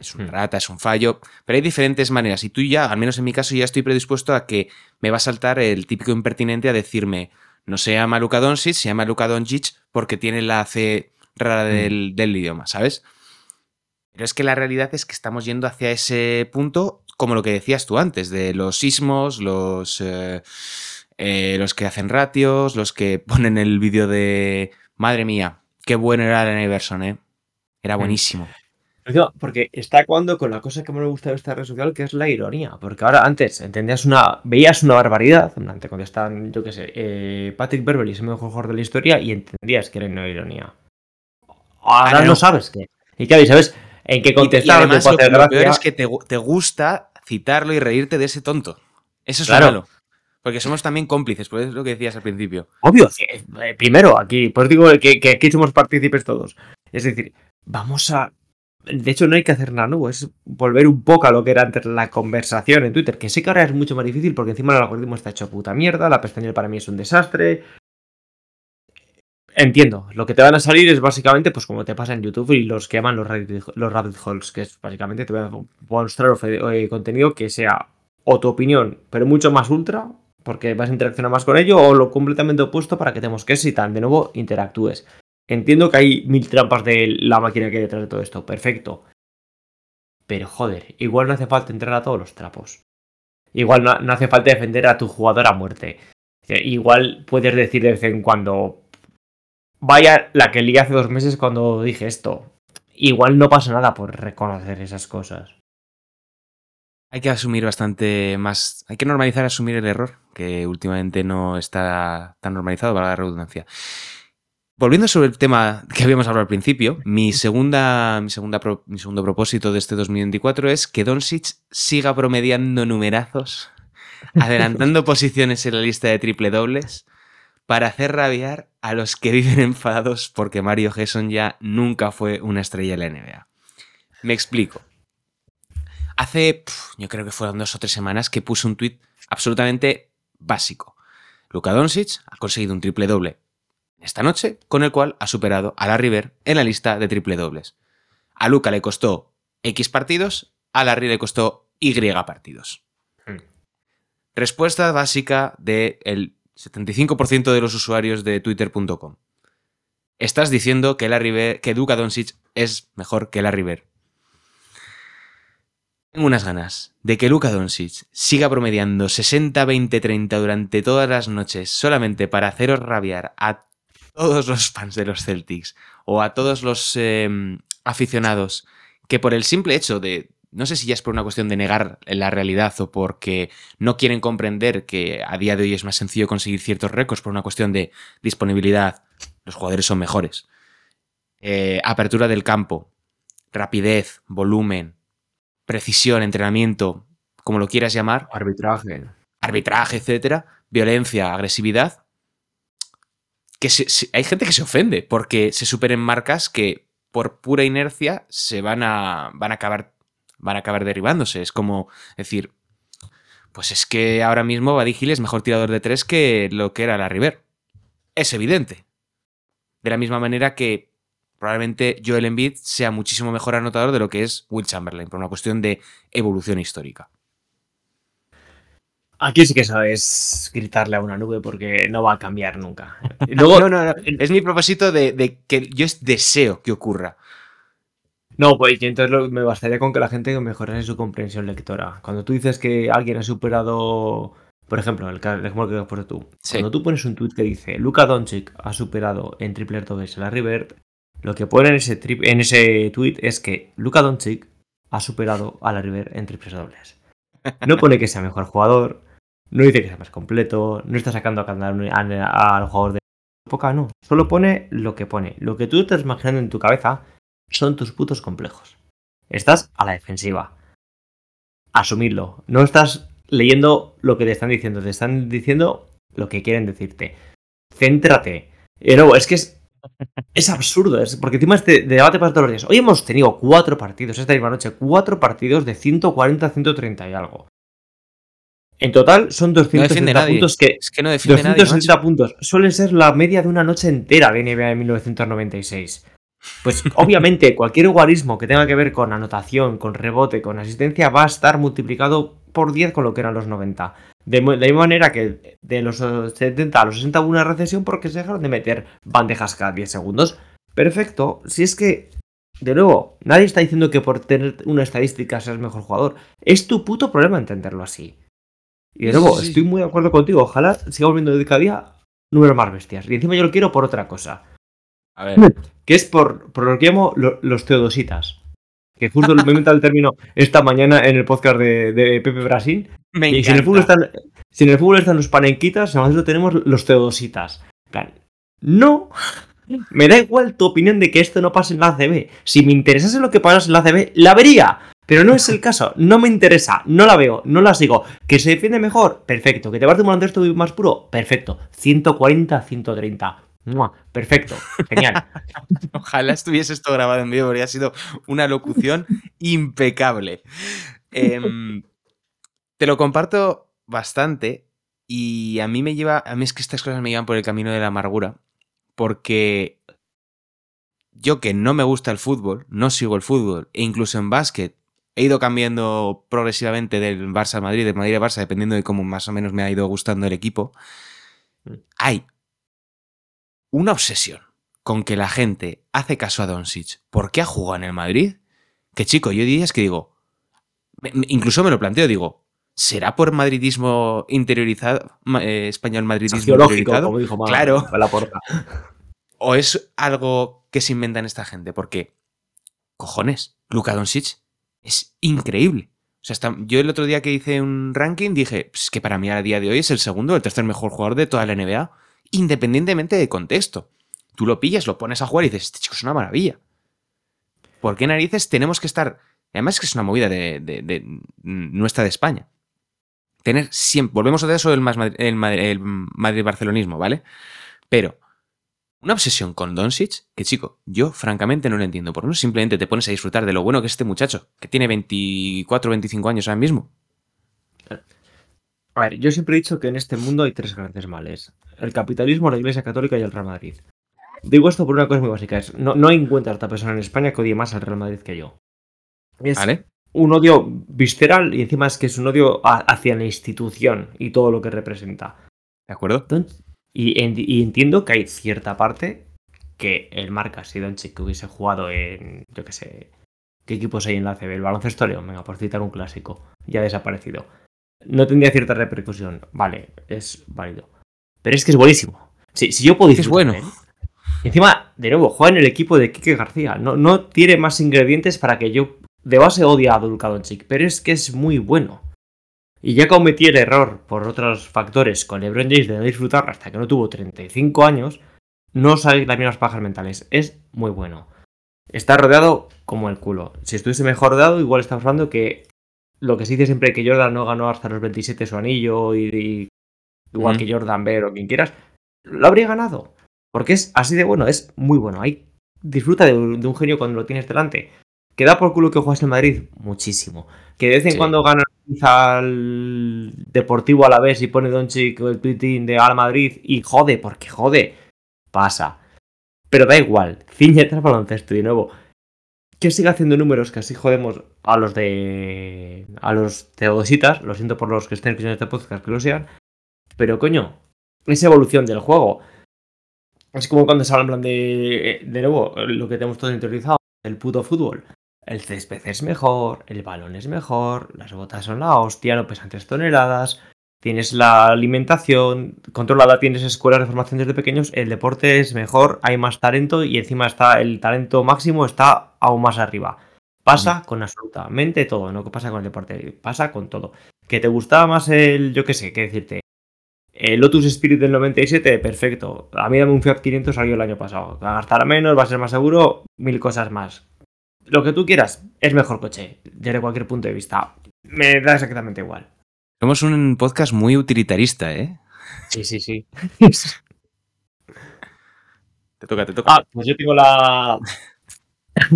Es una rata, es un fallo, pero hay diferentes maneras y tú ya, al menos en mi caso, ya estoy predispuesto a que me va a saltar el típico impertinente a decirme no se llama Luka Doncic, se llama Luka Doncic porque tiene la C rara del, del idioma, ¿sabes? Pero es que la realidad es que estamos yendo hacia ese punto, como lo que decías tú antes, de los sismos, los, eh, eh, los que hacen ratios, los que ponen el vídeo de madre mía, qué bueno era el Iverson, ¿eh? Era buenísimo. Porque está actuando con la cosa que más me gusta de esta red social, que es la ironía. Porque ahora antes entendías una. veías una barbaridad. Te contestaban, yo qué sé, eh, Patrick Beverly es el mejor jugador de la historia y entendías que era una ironía. Ahora no no. sabes qué. Y claro, y sabes en qué contestar, lo, lo peor es que te, te gusta citarlo y reírte de ese tonto. Eso es Claro. lo malo. Porque somos también cómplices, pues es lo que decías al principio. Obvio, eh, primero, aquí, pues digo que, que aquí somos partícipes todos. Es decir, vamos a. De hecho, no hay que hacer nada nuevo, es volver un poco a lo que era antes la conversación en Twitter, que sé que ahora es mucho más difícil porque encima el algoritmo está hecho puta mierda, la pestaña para mí es un desastre. Entiendo, lo que te van a salir es básicamente pues como te pasa en YouTube y los que llaman los rabbit, los holes, que es básicamente te voy a mostrar eh, contenido que sea o tu opinión, pero mucho más ultra, porque vas a interaccionar más con ello, o lo completamente opuesto para que te mosques y tan de nuevo interactúes. Entiendo que hay mil trampas de la máquina que hay detrás de todo esto, perfecto. Pero joder, igual no hace falta entrar a todos los trapos. Igual no, hace falta defender a tu jugador a muerte. Eh, Igual puedes decir de vez en cuando, vaya la que lié hace dos meses cuando dije esto. Igual no pasa nada por reconocer esas cosas. Hay que asumir bastante más. Hay que normalizar asumir el error, que últimamente no está tan normalizado, para la redundancia. Volviendo sobre el tema que habíamos hablado al principio, mi, segunda, mi, segunda pro- mi segundo propósito de este 2024 es que Doncic siga promediando numerazos, adelantando posiciones en la lista de triple dobles, para hacer rabiar a los que viven enfadados porque Mario Gesson ya nunca fue una estrella en la NBA. Me explico. Hace, yo creo que fueron dos o tres semanas que puse un tuit absolutamente básico. Luka Doncic ha conseguido un triple doble esta noche, con el cual ha superado a la River en la lista de triple dobles. A Luca le costó X partidos, a Larry le costó Y partidos. Respuesta básica del 75% de los usuarios de twitter.com. Estás diciendo que, Larry Bird- que Luka Doncic es mejor que Larry Bird. Tengo unas ganas de que Luka Doncic siga promediando 60, 20, 30 durante todas las noches solamente para haceros rabiar a todos los fans de los Celtics o a todos los eh, aficionados que por el simple hecho de no sé si ya es por una cuestión de negar la realidad o porque no quieren comprender que a día de hoy es más sencillo conseguir ciertos récords por una cuestión de disponibilidad, los jugadores son mejores. Eh, apertura del campo, rapidez, volumen, precisión, entrenamiento, como lo quieras llamar. Arbitraje. Arbitraje, etcétera. Violencia, agresividad. Que se- hay gente que se ofende porque se superen marcas que por pura inercia se van a, van a acabar van a acabar derribándose. Es como decir, pues es que ahora mismo Hill es mejor tirador de tres que lo que era la River. Es evidente. De la misma manera que probablemente Joel Embiid sea muchísimo mejor anotador de lo que es Will Chamberlain, por una cuestión de evolución histórica. Aquí sí que eso es gritarle a una nube porque no va a cambiar nunca. Luego, no, no, no. Es mi propósito de, de que yo es- deseo que ocurra. No, pues entonces lo- me bastaría con que la gente mejorase su comprensión lectora. Cuando tú dices que alguien ha superado, por ejemplo, el, ejemplo que has puesto tú, Sí. cuando tú pones un tweet que dice Luka Doncic ha superado en triple dobles a la River, lo que pone en ese, tri- en ese tweet es que Luka Doncic ha superado a la River en triples dobles. No pone que sea mejor jugador, no dice que sea más completo, no está sacando a cantar al jugador de poca, no. Solo pone lo que pone. Lo que tú estás imaginando en tu cabeza son tus putos complejos. Estás a la defensiva. Asumirlo. No estás leyendo lo que te están diciendo. Te están diciendo lo que quieren decirte. Céntrate. Luego, es que es. Es absurdo, es porque encima este debate pasa todos los días. Hoy hemos tenido cuatro partidos, esta misma noche, cuatro partidos de 140 a 130 y algo. En total son No defiende 260 nadie. puntos que Es que no defiende nadie. 260 macho. puntos. Suele ser la media de una noche entera de NBA de 1996. Pues obviamente cualquier guarismo que tenga que ver con anotación, con rebote, con asistencia va a estar multiplicado por 10 con lo que eran los 90. De, la misma manera que de los eh, 70 a los 60 hubo una recesión porque se dejaron de meter bandejas cada 10 segundos. Perfecto. Si es que, de nuevo, nadie está diciendo que por tener una estadística seas mejor jugador. Es tu puto problema entenderlo así. Y de nuevo, sí, sí. estoy muy de acuerdo contigo. Ojalá sigamos viendo de cada día números más bestias. Y encima yo lo quiero por otra cosa. A ver. Que es por, por lo que llamo lo- los teodositas. Que justo me he inventado el término esta mañana en el podcast de, de Pepe Brasil. Me y si en, el fútbol están, si en el fútbol están los panenquitas, nosotros tenemos los teodositas. Plan, no. Me da igual tu opinión de que esto no pase en la ACB. Si me interesase lo que pasa en la ACB, la vería. Pero no es el caso. No me interesa. No la veo. No la sigo. ¿Que se defiende mejor? Perfecto. ¿Que te parece un baloncesto más puro? Perfecto. 140, 130. ¡Mua! Perfecto. Genial. Ojalá estuviese esto grabado en vídeo, porque ha sido una locución impecable. Em, te lo comparto bastante y a mí me lleva, a mí es que estas cosas me llevan por el camino de la amargura, porque yo que no me gusta el fútbol, no sigo el fútbol, e incluso en básquet he ido cambiando progresivamente del Barça al Madrid, del Madrid al Barça, dependiendo de cómo más o menos me ha ido gustando el equipo. Hay una obsesión con que la gente hace caso a Doncic porque ha jugado en el Madrid, que chico, yo diría es que digo, incluso me lo planteo, digo, ¿será por madridismo interiorizado, eh, español madridismo interiorizado? como dijo Ma- claro. ¿O es algo que se inventan esta gente? Porque, cojones, Luka Doncic es increíble. O sea, yo el otro día que hice un ranking dije "Pues que para mí a día de hoy es el segundo o el tercer mejor jugador de toda la NBA, independientemente de contexto. Tú lo pillas, lo pones a jugar y dices, este chico es una maravilla. ¿Por qué narices tenemos que estar? Además es que es una movida de, de- nuestra de España. Tener siempre, volvemos a eso del más Madri- el, Madri- el Madrid-barcelonismo, ¿vale? Pero una obsesión con Doncic, que chico, yo francamente no lo entiendo. Por no simplemente te pones a disfrutar de lo bueno que es este muchacho, que tiene 24, 25 años ahora mismo. A ver, yo siempre he dicho que en este mundo hay tres grandes males. El capitalismo, la Iglesia Católica y el Real Madrid. Digo esto por una cosa muy básica. Es, no, no encuentra otra persona en España que odie más al Real Madrid que yo. Es ¿Vale? un odio visceral y encima es que es un odio a- hacia la institución y todo lo que representa. ¿De acuerdo? Y, en- y entiendo que hay cierta parte que el marca si Doncic que hubiese jugado en, yo qué sé, ¿qué equipos hay en la CB? El baloncesto León, venga, por citar un clásico, ya ha desaparecido. No tendría cierta repercusión, vale, es válido. Pero es que es buenísimo. Si, si yo puedo Es disfrutar bueno. Y encima, de nuevo, juega en el equipo de Quique García. No, no tiene más ingredientes para que yo de base odia a Luka Doncic, pero es que es muy bueno. Y ya cometí el error por otros factores con LeBron James de no disfrutar hasta que no tuvo 35 años, no sabéis las mismas pajas mentales. Es muy bueno. Está rodeado como el culo. Si estuviese mejor rodeado, igual estamos hablando que lo que se dice siempre que Jordan no ganó hasta los 27 su anillo y, y igual que Jordan Bear o quien quieras, lo habría ganado. Porque es así de bueno, es muy bueno. Ahí disfruta de, un de un genio cuando lo tienes delante. ¿Que da por culo que juegas en Madrid? Muchísimo. Que de vez en Sí. cuando gana al Deportivo a la vez y pone Doncic el tweeting de Al Madrid y jode, porque jode. Pasa. Pero da igual. Ciñete al baloncesto de nuevo. Que siga haciendo números que así jodemos a los de. a los teodositas. Lo siento por los que estén escuchando este podcast que lo sean. Pero coño, es evolución del juego. Es como cuando se habla en plan de. De nuevo, lo que tenemos todo interiorizado. El puto fútbol. El césped es mejor, el balón es mejor, las botas son la hostia, no pesan 3 toneladas, tienes la alimentación controlada, tienes escuelas de formación desde pequeños, el deporte es mejor, hay más talento y encima está el talento máximo está aún más arriba. Pasa con absolutamente todo, no que pasa con el deporte, pasa con todo. Que te gustaba más el, yo qué sé, qué decirte, el Lotus Spirit del 97, perfecto. A mí dame un Fiat 500 salió el año pasado. Va a gastar menos, va a ser más seguro, mil cosas más. Lo que tú quieras, es mejor coche, desde cualquier punto de vista. Me da exactamente igual. Somos un podcast muy utilitarista, ¿eh? Sí, sí, sí. Te toca, te toca. Ah, pues yo tengo la.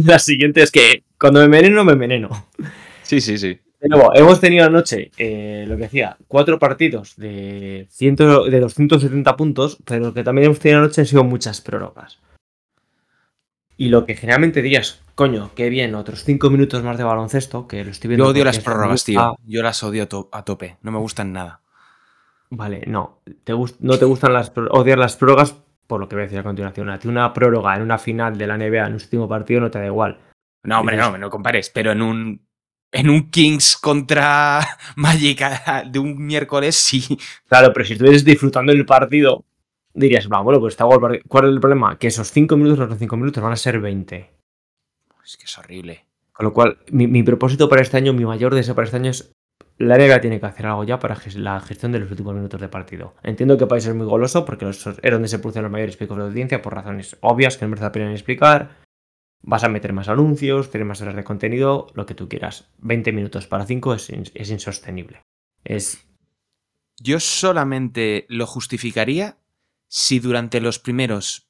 La siguiente es que cuando me enveneno, me enveneno. Sí, sí, sí. De nuevo, hemos tenido anoche, eh, lo que decía, cuatro partidos de, 100, de 270 puntos, pero lo que también hemos tenido anoche han sido muchas prórrogas. Y lo que generalmente dirías, coño, qué bien, otros cinco minutos más de baloncesto, que lo estoy viendo. Yo odio las prórrogas, tío. Yo las odio to- a tope. No me gustan nada. Vale, no. Te no te gustan las odiar las prórrogas por lo que voy a decir a continuación. A ti una prórroga en una final de la NBA en un último partido no te da igual. No, hombre, no, no compares. Pero en un. En un Kings contra Magic a- de un miércoles, sí. Claro, pero si estuvieses disfrutando el partido, dirías, "Va, bueno, pues está guay el partido". ¿Cuál es el problema? Que esos 5 minutos, los 5 minutos van a ser 20. Es que es horrible. Con lo cual, mi, mi propósito para este año, mi mayor deseo para este año es. La NBA tiene que hacer algo ya para la gestión de los últimos minutos de partido. Entiendo que país es muy goloso porque los- es donde se producen los mayores picos de audiencia por razones obvias que no merece la pena explicar. Vas a meter más anuncios, tienes más horas de contenido, lo que tú quieras. 20 minutos para 5 es, es insostenible. Es Yo solamente lo justificaría si durante los primeros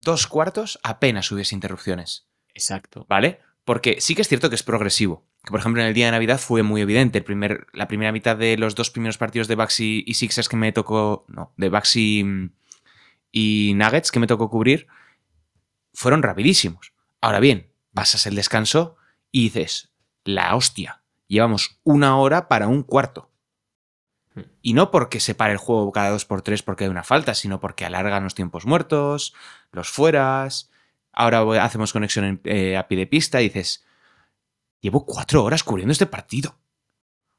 dos cuartos apenas hubiese interrupciones. exacto. ¿Vale? Porque sí que es cierto que es progresivo. Que por ejemplo en el día de Navidad fue muy evidente. El primer, la primera mitad de los dos primeros partidos de Bucks y, Sixers que me tocó. No, de y, y Nuggets que me tocó cubrir fueron rapidísimos. Ahora bien, pasas el descanso y dices, la hostia, llevamos una hora para un cuarto. Y no porque se pare el juego cada dos por tres porque hay una falta, sino porque alargan los tiempos muertos, los fueras. Ahora hacemos conexión eh, a pie de pista y dices, llevo cuatro horas cubriendo este partido.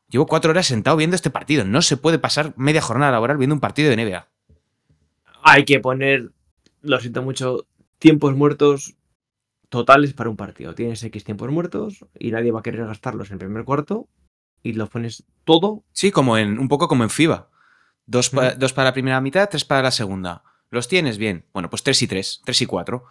Llevo cuatro horas sentado viendo este partido. No se puede pasar media jornada laboral viendo un partido de NBA. hay que poner, lo siento mucho, tiempos muertos totales para un partido. Tienes X tiempos muertos y nadie va a querer gastarlos en el primer cuarto y los pones todo. Sí, como en, un poco como en FIBA. Dos, pa- dos para la primera mitad, tres para la segunda. ¿Los tienes? Bien. Bueno, pues tres y tres, tres y cuatro.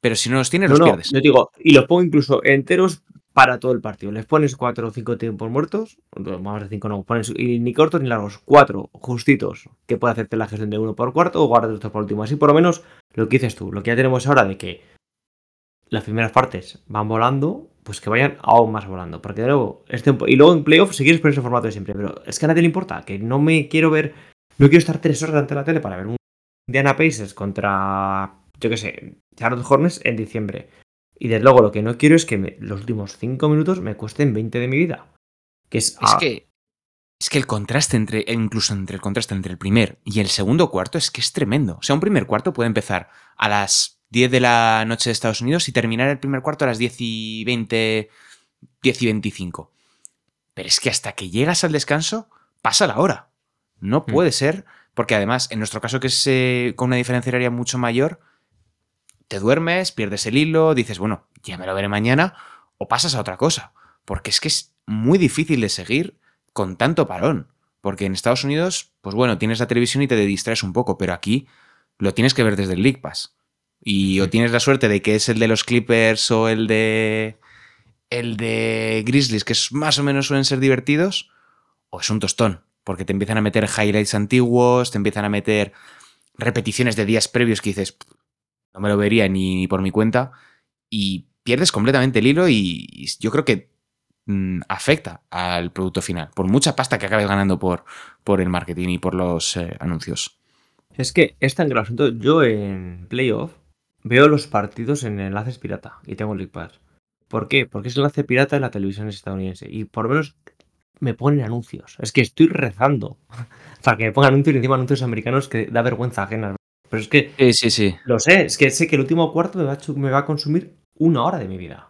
Pero si no los tienes, No, los no, pierdes. yo digo, y los pongo incluso enteros para todo el partido. Les pones cuatro o cinco tiempos muertos, más de cinco no, pones y ni cortos ni largos, cuatro justitos, que puede hacerte la gestión de uno por cuarto o guardar otros por último. Así por lo menos lo que dices tú, lo que ya tenemos ahora de que las primeras partes van volando, pues que vayan aún más volando. Porque de nuevo, es tempo- y luego en playoff si quieres poner ese formato de siempre, pero es que a nadie le importa, que no me quiero ver, no quiero estar tres horas delante de la tele para ver un Indiana Pacers contra, yo qué sé, Charlotte Hornets en diciembre. Y desde luego lo que no quiero es que me- los últimos 5 minutos me cuesten 20 de mi vida. Que es, Es que. Es que el contraste entre. e Incluso entre el contraste entre el primer y el segundo cuarto es que es tremendo. O sea, un primer cuarto puede empezar a las 10 de la noche de Estados Unidos y terminar el primer cuarto a las 10 y 20. 10 y 25. Pero es que hasta que llegas al descanso, pasa la hora. No Hmm. puede ser, porque además, en nuestro caso, que es eh, con una diferencia horaria mucho mayor, te duermes, pierdes el hilo, dices, bueno, ya me lo veré mañana, o pasas a otra cosa. Porque es que es muy difícil de seguir con tanto parón. Porque en Estados Unidos, pues bueno, tienes la televisión y te distraes un poco, pero aquí lo tienes que ver desde el League Pass. Y o tienes la suerte de que es el de los Clippers o el de. el de Grizzlies, que es más o menos suelen ser divertidos, o es un tostón. Porque te empiezan a meter highlights antiguos, te empiezan a meter repeticiones de días previos que dices, no me lo vería ni, por mi cuenta, y pierdes completamente el hilo y, yo creo que mm, afecta al producto final, por mucha pasta que acabes ganando por, por el marketing y por los eh, anuncios. Es que es tan grave. Yo en playoff veo los partidos en enlaces pirata y tengo el League Pass. ¿Por qué? Porque es enlace pirata de la televisión estadounidense y por lo menos me ponen anuncios. Es que estoy rezando para que me pongan anuncios y encima anuncios americanos que da vergüenza ajena. Pero es que. Sí, sí, sí. Lo sé, es que sé que el último cuarto me va a, me va a consumir una hora de mi vida.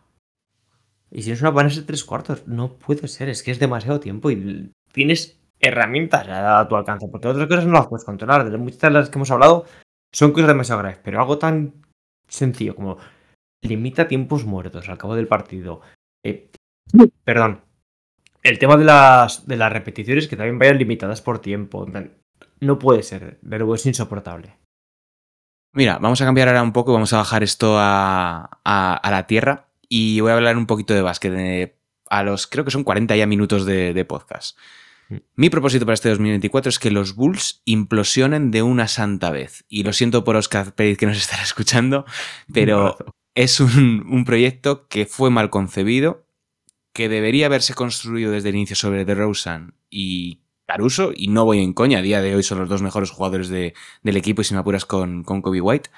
Y si no es una van a ser tres cuartos. No puede ser, es que es demasiado tiempo y tienes herramientas a tu alcance. Porque otras cosas no las puedes controlar. De muchas de las que hemos hablado son cosas demasiado graves. Pero algo tan sencillo como limita tiempos muertos al cabo del partido. Eh, perdón, el tema de las, de las repeticiones que también vayan limitadas por tiempo. No puede ser, de nuevo es insoportable. Mira, vamos a cambiar ahora un poco, vamos a bajar esto a, la tierra y voy a hablar un poquito de básquet. a los, creo que son 40 ya minutos de, podcast. Mi propósito para este 2024 es que los Bulls implosionen de una santa vez. Y lo siento por Oscar Pérez que nos estará escuchando, pero es un, un proyecto que fue mal concebido, que debería haberse construido desde el inicio sobre DeRozan y Caruso, y no voy en coña, a día de hoy son los dos mejores jugadores del equipo y si me apuras con, con Kobe White.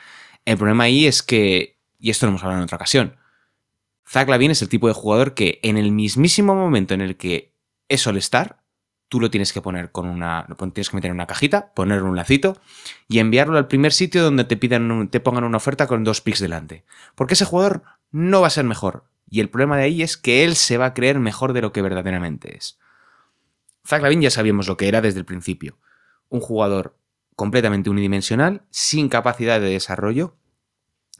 El problema ahí es que, y esto lo hemos hablado en otra ocasión, Zach Lavin es el tipo de jugador que en el mismísimo momento en el que es All-Star, tú lo tienes que poner con una. tienes que meter en una cajita, ponerle un lacito y enviarlo al primer sitio donde te te pongan una oferta con dos picks delante. Porque ese jugador no va a ser mejor. Y el problema de ahí es que él se va a creer mejor de lo que verdaderamente es. Zach Lavin ya sabíamos lo que era desde el principio. Un jugador completamente unidimensional, sin capacidad de desarrollo,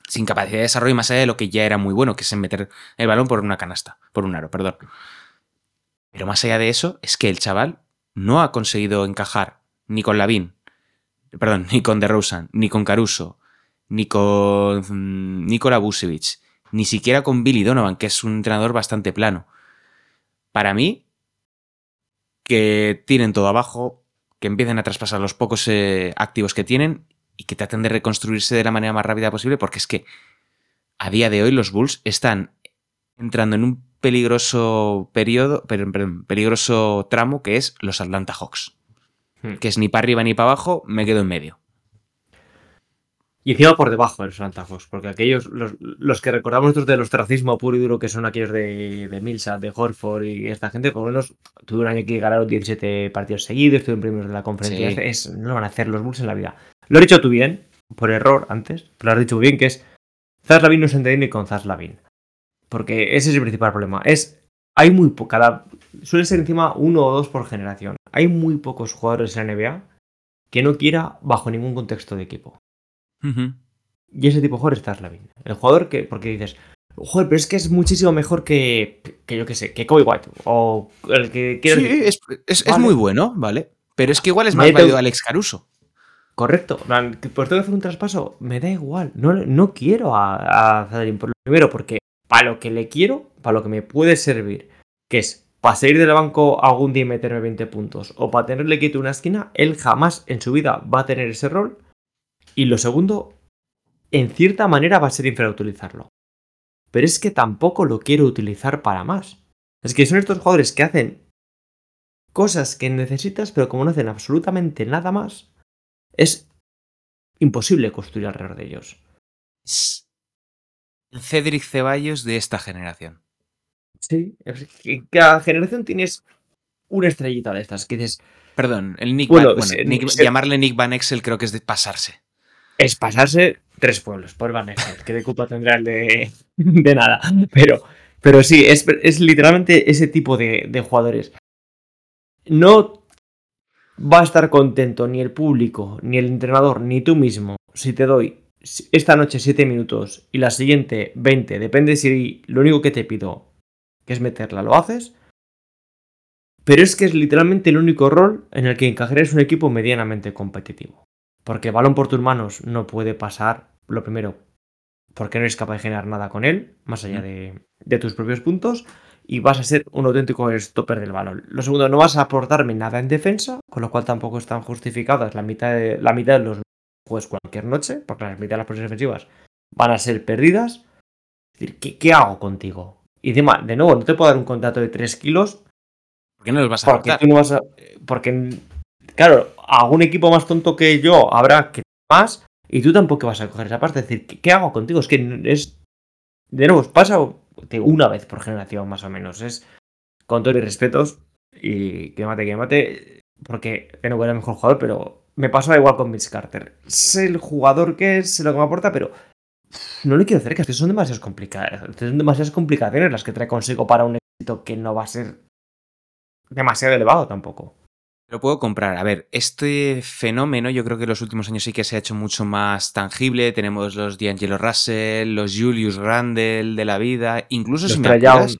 sin capacidad de desarrollo más allá de lo que ya era muy bueno, que es meter el balón por una canasta, por un aro, perdón. Pero más allá de eso, es que el chaval no ha conseguido encajar ni con Lavin, perdón, ni con DeRozan, ni con Caruso, ni con mm, Nikola Vucevic, ni siquiera con Billy Donovan, que es un entrenador bastante plano. Para mí, que tiren todo abajo, que empiecen a traspasar los pocos eh, activos que tienen y que traten de reconstruirse de la manera más rápida posible, porque es que a día de hoy los Bulls están entrando en un peligroso periodo, perdón, peligroso tramo que es los Atlanta Hawks. Hmm. Que es ni para arriba ni para abajo, me quedo en medio. Y encima por debajo de los antajos, porque aquellos, los, que recordamos nosotros de los tracismo puro y duro, que son aquellos de, de Milsa, de Horford y esta gente, por lo menos tuve un año que ganaron 17 partidos seguidos, estuvieron primeros de la conferencia. Es, no lo van a hacer los Bulls en la vida. Lo has dicho tú bien, por error antes, pero lo has dicho muy bien, que es Zaz Lavin no se entiende ni con Zaz Lavin. Porque ese es el principal problema. Es, hay muy cada suele ser encima uno o dos por generación. Hay muy pocos jugadores en la NBA que no quiera bajo ningún contexto de equipo. Y ese tipo de jugador es Lavin. El jugador que, porque dices, joder, pero es que es muchísimo mejor que, que yo qué sé, que Kobe White. O el que Sí, es, muy bueno, ¿vale? Pero es que igual es más válido Alex Caruso. Correcto. Pues tengo que hacer un traspaso. Me da igual. No, no quiero a, a Por lo primero, porque para lo que le quiero, para lo que me puede servir, que es para salir del banco algún día y meterme 20 puntos, o para tenerle quito una esquina, él jamás en su vida va a tener ese rol y lo segundo, en cierta manera va a ser infrautilizarlo. Pero es que tampoco lo quiero utilizar para más. Es que son estos jugadores que hacen cosas que necesitas, pero como no hacen absolutamente nada más, es imposible construir alrededor de ellos. El Cedric Ceballos de esta generación. Sí, cada generación tienes una estrellita de estas que dices. Perdón, el Nick, bueno, llamarle Nick Van Exel creo que es de pasarse es pasarse tres pueblos por Van que de culpa tendrá el de, de nada. Pero, pero sí, es, es literalmente ese tipo de, de, jugadores. No va a estar contento ni el público, ni el entrenador, ni tú mismo si te doy esta noche 7 minutos y la siguiente 20. Depende si lo único que te pido que es meterla, lo haces. Pero es que es literalmente el único rol en el que encajarías un equipo medianamente competitivo. Porque el balón por tus manos no puede pasar, lo primero, porque no eres capaz de generar nada con él, más allá de, de tus propios puntos, y vas a ser un auténtico stopper del balón. Lo segundo, no vas a aportarme nada en defensa, con lo cual tampoco están justificadas la mitad de, la mitad de los juegos cualquier noche, porque la mitad de las posiciones defensivas van a ser perdidas. Es decir, ¿qué, qué hago contigo? Y encima, de nuevo, no te puedo dar un contrato de 3 kilos. ¿Por qué no los vas a porque tú no vas a, Porque, claro, algún equipo más tonto que yo habrá que más, y tú tampoco vas a coger esa parte. Es decir, ¿qué, qué hago contigo? Es que es. De nuevo, pasa una vez por generación, más o menos. Es con todos mis respetos. Y que mate, que mate. Porque de nuevo era el mejor jugador, pero me pasa igual con Mitch Carter. Es el jugador que es, lo que me aporta, pero no le quiero cerca. Es que son demasiadas complicadas. Son demasiadas complicaciones las que trae consigo para un éxito que no va a ser demasiado elevado tampoco. Lo puedo comprar. A ver, este fenómeno yo creo que en los últimos años sí que se ha hecho mucho más tangible. Tenemos los D'Angelo Russell, los Julius Randle de la vida, incluso Los si me apuras.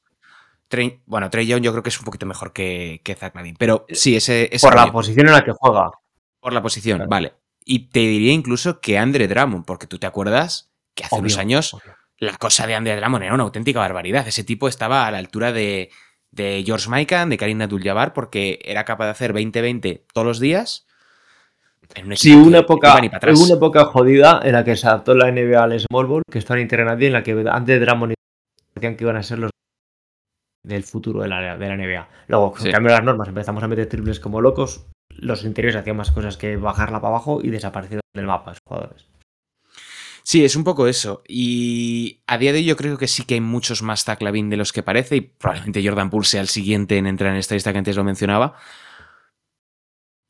Trey- bueno, Trey Young yo creo que es un poquito mejor que, que Zach. Pero sí, ese, ese Por la posición en la que juega. Por la posición, vale. Y te diría incluso que Andre Drummond, porque tú te acuerdas que hace Obvio, unos años la cosa de Andre Drummond era una auténtica barbaridad. Ese tipo estaba a la altura de, de George Mikan, de Karim Abdul-Jabbar, porque era capaz de hacer 20-20 todos los días. En un Sí, equipo una época, una época jodida en la que se adaptó la NBA al Small Ball, que estaba en Internet, en la que antes Drummond y decían que iban a ser los del futuro de la, de la NBA. Luego, Sí. de las normas, empezamos a meter triples como locos. Los interiores hacían más cosas que bajarla para abajo y desaparecieron del mapa los jugadores. Sí, es un poco eso. Y a día de hoy yo creo que sí que hay muchos más Zach Lavine de los que parece y probablemente Jordan Poole sea el siguiente en entrar en esta lista que antes lo mencionaba.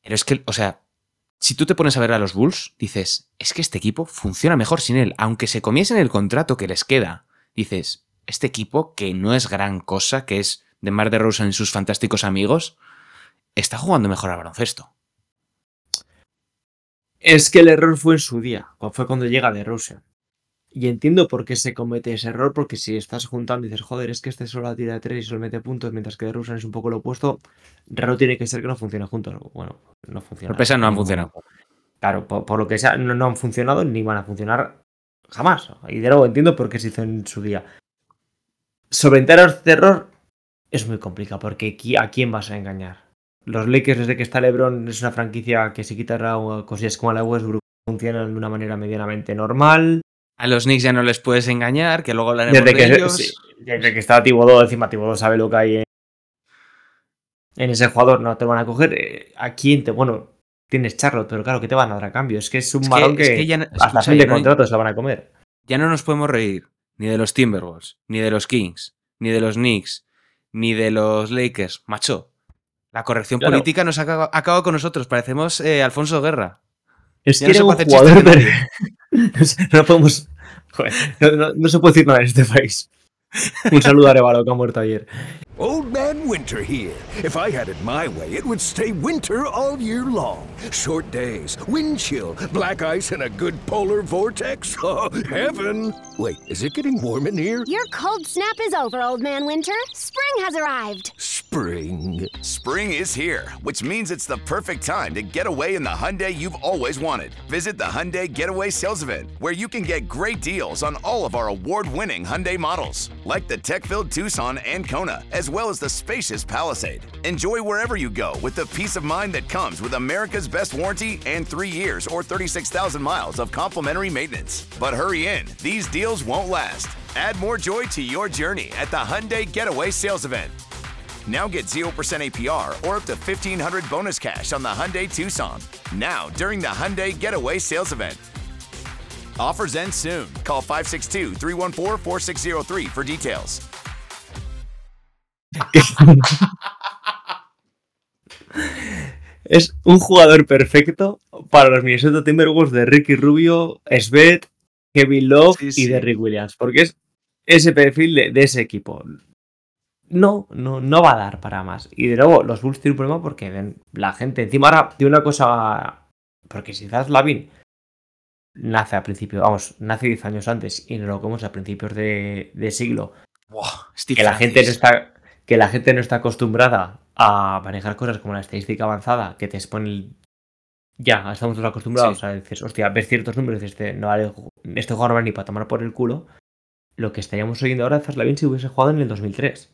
Pero es que, o sea, si tú te pones a ver a los Bulls, dices, es que este equipo funciona mejor sin él. Aunque se comiesen el contrato que les queda, dices, este equipo que no es gran cosa, que es de Mar de Rosa y sus fantásticos amigos, está jugando mejor al baloncesto. Es que el error fue en su día, fue cuando llega de Rusia. Y entiendo por qué se comete ese error, porque si estás juntando y dices, joder, es que este solo la tira de tres y solo mete puntos, mientras que de Rusia es un poco lo opuesto, raro tiene que ser que no funcione juntos. Bueno, no funciona. Sorpresa, no han funcionado. Claro, por, por lo que sea, no, no han funcionado ni van a funcionar jamás. Y de nuevo entiendo por qué se hizo en su día. Solventar este error es muy complicado, porque ¿a quién vas a engañar? Los Lakers, desde que está LeBron, es una franquicia que se quita cosillas como la Westbrook, funcionan de una manera medianamente normal. A los Knicks ya no les puedes engañar, que luego hablaremos Desde de que, ellos. sí, desde que está Tibodó, encima Tibodó sabe lo que hay en, en ese jugador, no te van a coger. eh, ¿A quién te.? Bueno, tienes Charlotte, pero claro, ¿qué te van a dar a cambio? Es que es un Es que- balón es que, que ya no- hasta escucha, fin de ya no- contrato se lo van a comer. Ya no nos podemos reír ni de los Timberwolves, ni de los Kings, ni de los Knicks, ni de los Lakers. Macho, la corrección Claro. política nos ha acabado, con nosotros. Parecemos eh, Alfonso Guerra. Es Ya que no era un jugador. de podemos. joder, no, no- no se puede decir nada en este país. Un saludo a Arevalo, que ha muerto ayer. Old Man Winter here. If I had it my way, it would stay winter all year long. Short days, wind chill, black ice, and a good polar vortex. Oh, heaven! Wait, is it getting warm in here? Your cold snap is over, Old Man Winter. Spring has arrived. Spring. Spring is here, which means it's the perfect time to get away in the Hyundai you've always wanted. Visit the Hyundai Getaway Sales Event, where you can get great deals on all of our award-winning Hyundai models, like the tech-filled Tucson and Kona, as well as the spacious Palisade. Enjoy wherever you go with the peace of mind that comes with America's best warranty and three years or 36,000 miles of complimentary maintenance. But hurry in, these deals won't last. Add more joy to your journey at the Hyundai Getaway Sales Event. Now get 0% APR or up to 1500 bonus cash on the Hyundai Tucson. Now, during the Hyundai Getaway Sales Event. Offers end soon. Call 562 314 4603 for details. Es un jugador perfecto para los Minnesota Timberwolves de Ricky Rubio, Svet, Kevin Love Sí, y sí. Derrick Williams, porque es ese perfil de, de ese equipo. No, no, no va a dar para más. Y de nuevo, los Bulls tienen un problema porque ven, la gente encima ahora tiene una cosa. Porque si Zaz Lavin nace a principio, vamos, nace 10 años antes y no lo comemos a principios de, de siglo que la gente no Francis. está que la gente no está acostumbrada a manejar cosas como la estadística avanzada que te expone el... ya estamos todos acostumbrados Sí. a decir hostia ves ciertos números y este no vale este jugador no vale ni para tomar por el culo lo que estaríamos oyendo ahora de Zaslavin si hubiese jugado en el 2003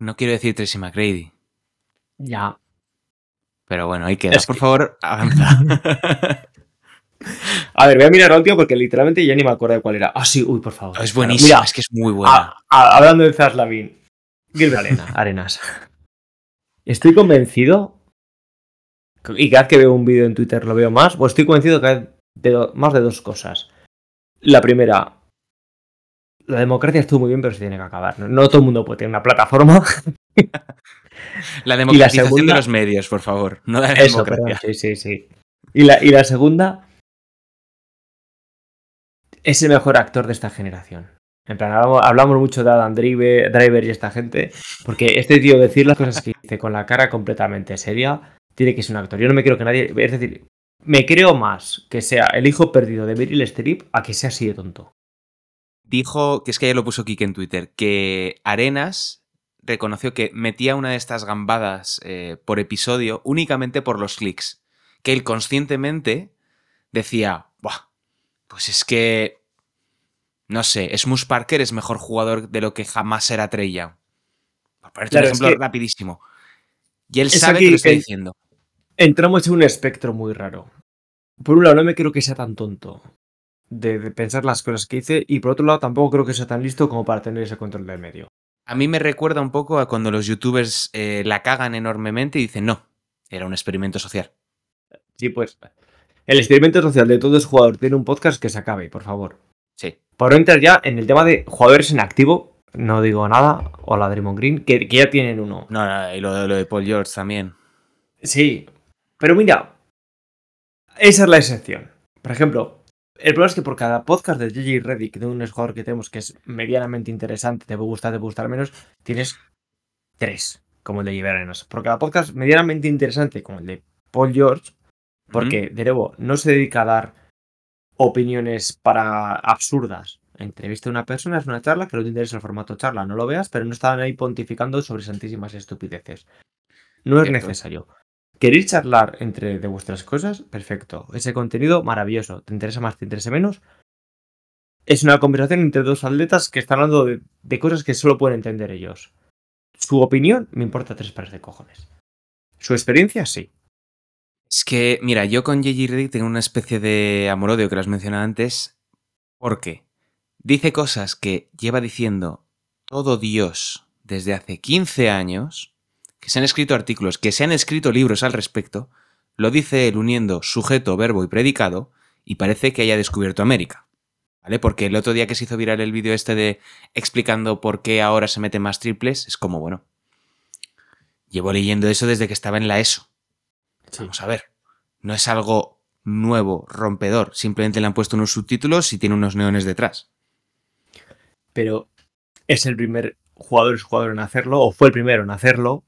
No quiero decir Tracy McGrady, ya pero bueno, ahí queda. Es Por que- favor, avanza. a ver voy a mirar la última porque literalmente ya ni me acuerdo de cuál era ah sí uy por favor es buenísimo, Mira, es que es muy buena. a- a- hablando de Zaslavin Gilbert Arena, Arenas estoy convencido y cada vez que veo un vídeo en Twitter lo veo más, pues estoy convencido que de más de dos cosas. La primera, la democracia estuvo muy bien, pero se tiene que acabar. No, No todo el mundo puede tener una plataforma. la democratización segunda- de los medios, por favor. No la Eso, democracia. perdón, sí, sí, sí. Y la, y la segunda, es el mejor actor de esta generación. En plan, hablamos, mucho de Adam Driver, Driver y esta gente, porque este tío decir las cosas que dice con la cara completamente seria, tiene que ser un actor. Yo no me creo que nadie, es decir, me creo más que sea el hijo perdido de Meryl Streep a que sea así de tonto. Dijo, que es que ayer lo puso Kike en Twitter, que Arenas reconoció que metía una de estas gambadas eh, por episodio únicamente por los clics. Que él conscientemente decía, pues es que, no sé, Smus Parker es mejor jugador de lo que jamás será Trey Young. Por ponerte Claro, un es ejemplo que- rapidísimo. Y él sabe que lo diciendo. Entramos en un espectro muy raro. Por un lado, no me creo que sea tan tonto de, de pensar las cosas que dice, y por otro lado, tampoco creo que sea tan listo como para tener ese control del medio. A mí me recuerda un poco a cuando los youtubers eh, la cagan enormemente y dicen, no, era un experimento social. Sí, pues. El experimento social de todo es jugador tiene un podcast que se acabe, por favor. Sí. Por entrar ya en el tema de jugadores en activo, no digo nada, o la Draymond Green, que, que ya tienen uno. No, no, y lo, lo de Paul George también. Sí, pero mira, esa es la excepción. Por ejemplo, el problema es que por cada podcast de JJ Reddick, de un jugador que tenemos que es medianamente interesante, te puede gustar, te puede gustar menos, tienes tres, como el de Gilbert Arenas. Por cada podcast medianamente interesante, como el de Paul George, porque, de nuevo, no se dedica a dar opiniones para absurdas. Entrevista a una persona, es una charla, que no te interesa el formato charla, no lo veas, pero no estaban ahí pontificando sobre santísimas estupideces. No es necesario. ¿Queréis charlar entre de vuestras cosas? Perfecto. Ese contenido, maravilloso. ¿Te interesa más, te interesa menos? Es una conversación entre dos atletas que están hablando de, de cosas que solo pueden entender ellos. Su opinión me importa tres pares de cojones. Su experiencia, sí. Es que, mira, yo con J.J. Redick tengo una especie de amor-odio que las mencionado antes, porque dice cosas que lleva diciendo todo Dios desde hace 15 años, que se han escrito artículos, que se han escrito libros al respecto, lo dice él uniendo sujeto, verbo y predicado, y parece que haya descubierto América. ¿Vale? Porque el otro día que se hizo viral el vídeo este de explicando por qué ahora se meten más triples, es como, bueno, llevo leyendo eso desde que estaba en la ESO. Vamos a ver, no es algo nuevo, rompedor, simplemente le han puesto unos subtítulos y tiene unos neones detrás. Pero es el primer jugador, es jugador en hacerlo, o fue el primero en hacerlo,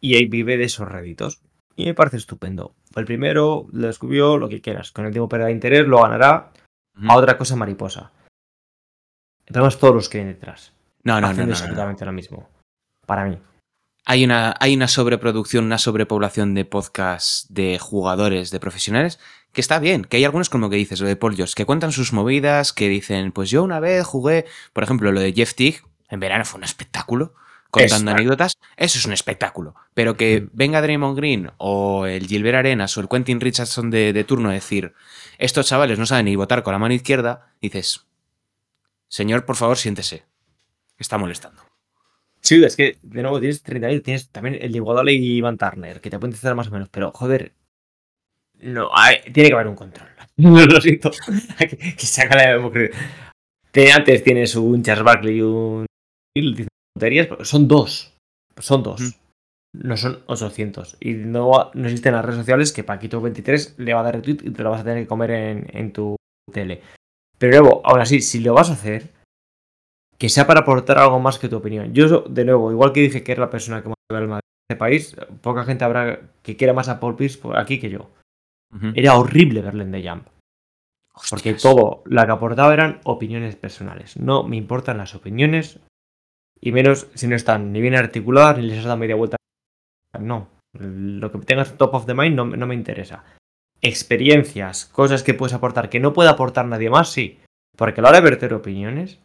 y ahí vive de esos réditos. Y me parece estupendo. Fue el primero, lo descubrió, lo que quieras. Con el tiempo perderá interés, lo ganará a otra cosa mariposa. Es todos los que hay detrás. No, no, no, Haciendo no, no, no. exactamente lo mismo. Para mí. Hay una, hay una sobreproducción, una sobrepoblación de podcasts de jugadores, de profesionales, que está bien, que hay algunos como que dices, lo de Paul George, que cuentan sus movidas, que dicen, pues yo una vez jugué, por ejemplo, lo de Jeff Teague, en verano fue un espectáculo, contando anécdotas, eso es un espectáculo. Pero que venga Draymond Green o el Gilbert Arenas o el Quentin Richardson de, de turno a decir, estos chavales no saben ni votar con la mano izquierda, dices, señor, por favor, siéntese, está molestando. Sí, es que, de nuevo, tienes 30 años, tienes también el de Iguodala y Ivan Turner, que te pueden decir más o menos, pero joder, no, hay- tiene que haber un control. Lo siento, que, que saca la democracia. Te- Antes tienes un Charles Barkley y un tonterías, son dos, son dos, no son 800. Y no, no existen las redes sociales que Paquito23 le va a dar retweet y te lo vas a tener que comer en, en tu tele. Pero luego, aún así, si lo vas a hacer, que sea para aportar algo más que tu opinión. Yo, de nuevo, igual que dije que era la persona que más ve el Madrid de este país, poca gente habrá que quiera más a Paul Pierce por aquí que yo. Era horrible verle en The Jump. Porque todo lo que aportaba eran opiniones personales. No me importan las opiniones, y menos si no están ni bien articuladas ni les has dado media vuelta. No, lo que tengas top of the mind no, no me interesa. Experiencias, cosas que puedes aportar que no puede aportar nadie más, sí. Porque a la hora de verter opiniones,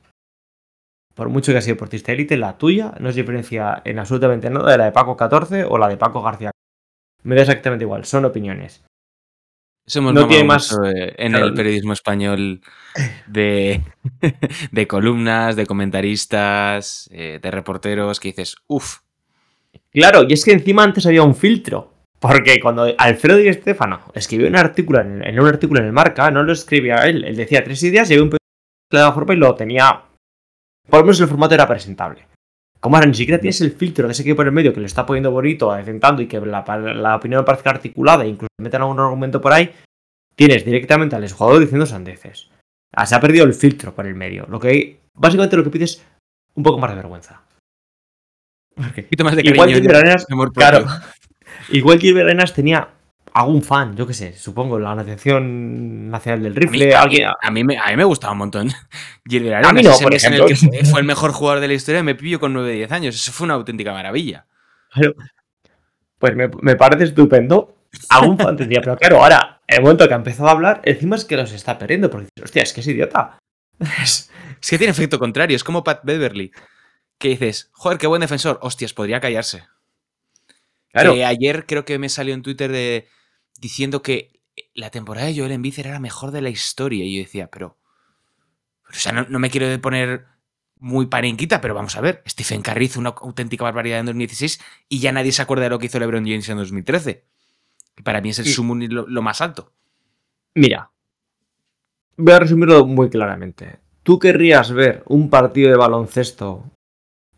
por mucho que ha sido deportista élite, la tuya no es diferencia en absolutamente nada de la de Paco 14 o la de Paco García. Me da exactamente igual, son opiniones. Eso hemos No tiene más- eh, en claro. el periodismo español de, de columnas, de comentaristas, eh, de reporteros, que dices, uff, Claro, y es que encima antes había un filtro. Porque cuando Alfredo Di Stefano escribió un artículo en, en un artículo en el marca, no lo escribía él. Él decía tres ideas y había un periodista daba forma y lo tenía. Por lo menos el formato era presentable. Como ahora ni siquiera tienes el filtro de ese equipo por el medio que le está poniendo bonito, acentando y que la, la opinión parezca articulada e incluso meten algún argumento por ahí, tienes directamente al jugador diciendo sandeces. Ah, se ha perdido el filtro por el medio. Lo que básicamente lo que pides es un poco más de vergüenza. un poquito más de Igual cariño. Gilbert Arenas, claro. Igual Gilbert Arenas tenía algún fan, yo qué sé, supongo, la Asociación Nacional del A mí, Rifle, a, alguien. mí, a mí me, a mí me gustaba un montón. Gilbert A mí no, ese por mes en el que fue, el mejor jugador de la historia, me pillo con 9-10 años. Eso fue una auténtica maravilla. Claro. Pues me, me parece estupendo. Algún fan tendría, pero claro, ahora, en el momento que ha empezado a hablar, encima es que los está perdiendo, porque dices, hostia, es que es idiota. Es- Es que tiene efecto contrario, es como Pat Beverly. Que dices, joder, qué buen defensor. Hostias, podría callarse. Claro. Que ayer creo que me salió en Twitter de, diciendo que la temporada de Joel Embiid era la mejor de la historia. Y yo decía, pero. pero, o sea, no, no me quiero poner muy parenquita, pero vamos a ver. Stephen Curry hizo una auténtica barbaridad en 2016 y ya nadie se acuerda de lo que hizo LeBron James en 2013. Que para mí es el Y- sumo lo, lo más alto. Mira, voy a resumirlo muy claramente. ¿Tú querrías ver un partido de baloncesto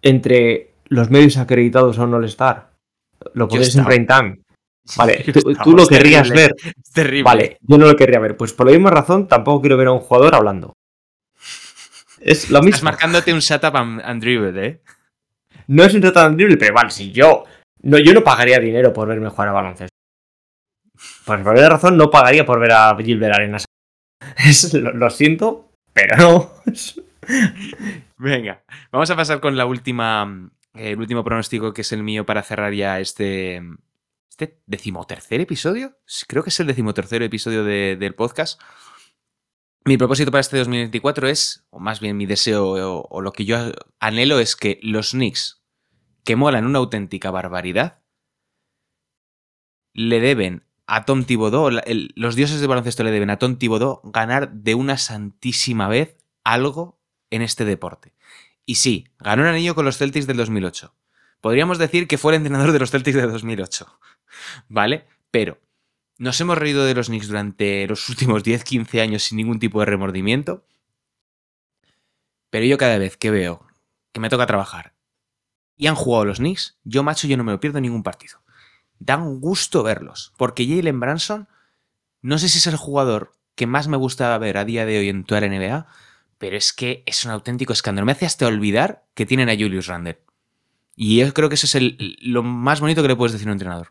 entre los medios acreditados a un All-Star? Lo podrías en prime time. Vale, tú, lo querrías terrible, ver. Es terrible. Vale, yo no lo querría ver. Pues por la misma razón tampoco quiero ver a un jugador hablando. Es lo Estás mismo. marcándote un setup and, and dribble, ¿eh? No es un trato admisible, pero vale, si yo. No, yo no pagaría dinero por verme jugar a baloncesto. Pues por alguna razón no pagaría por ver a Gilbert Arenas. Es- lo, lo siento, pero no. Venga, vamos a pasar con la última, eh, el último pronóstico que es el mío para cerrar ya este, este decimotercer episodio. Creo que es el decimotercer episodio de- del podcast. Mi propósito para este 2024 es, o más bien mi deseo o, lo que yo anhelo es que los Knicks, que molan una auténtica barbaridad, le deben a Tom Thibodeau, los dioses de baloncesto le deben a Tom Thibodeau ganar de una santísima vez algo en este deporte. Y sí, ganó un anillo con los Celtics del 2008. Podríamos decir que fue el entrenador de los Celtics de 2008. ¿Vale? Pero nos hemos reído de los Knicks durante los últimos 10-15 años sin ningún tipo de remordimiento. Pero yo cada vez que veo que me toca trabajar y han jugado los Knicks, yo macho, yo no me pierdo ningún partido. Dan gusto verlos. Porque Jalen Branson, no sé si es el jugador que más me gusta ver a día de hoy en toda la NBA, pero es que es un auténtico escándalo. Me hace hasta olvidar que tienen a Julius Randle. Y yo creo que eso es el- lo más bonito que le puedes decir a un entrenador.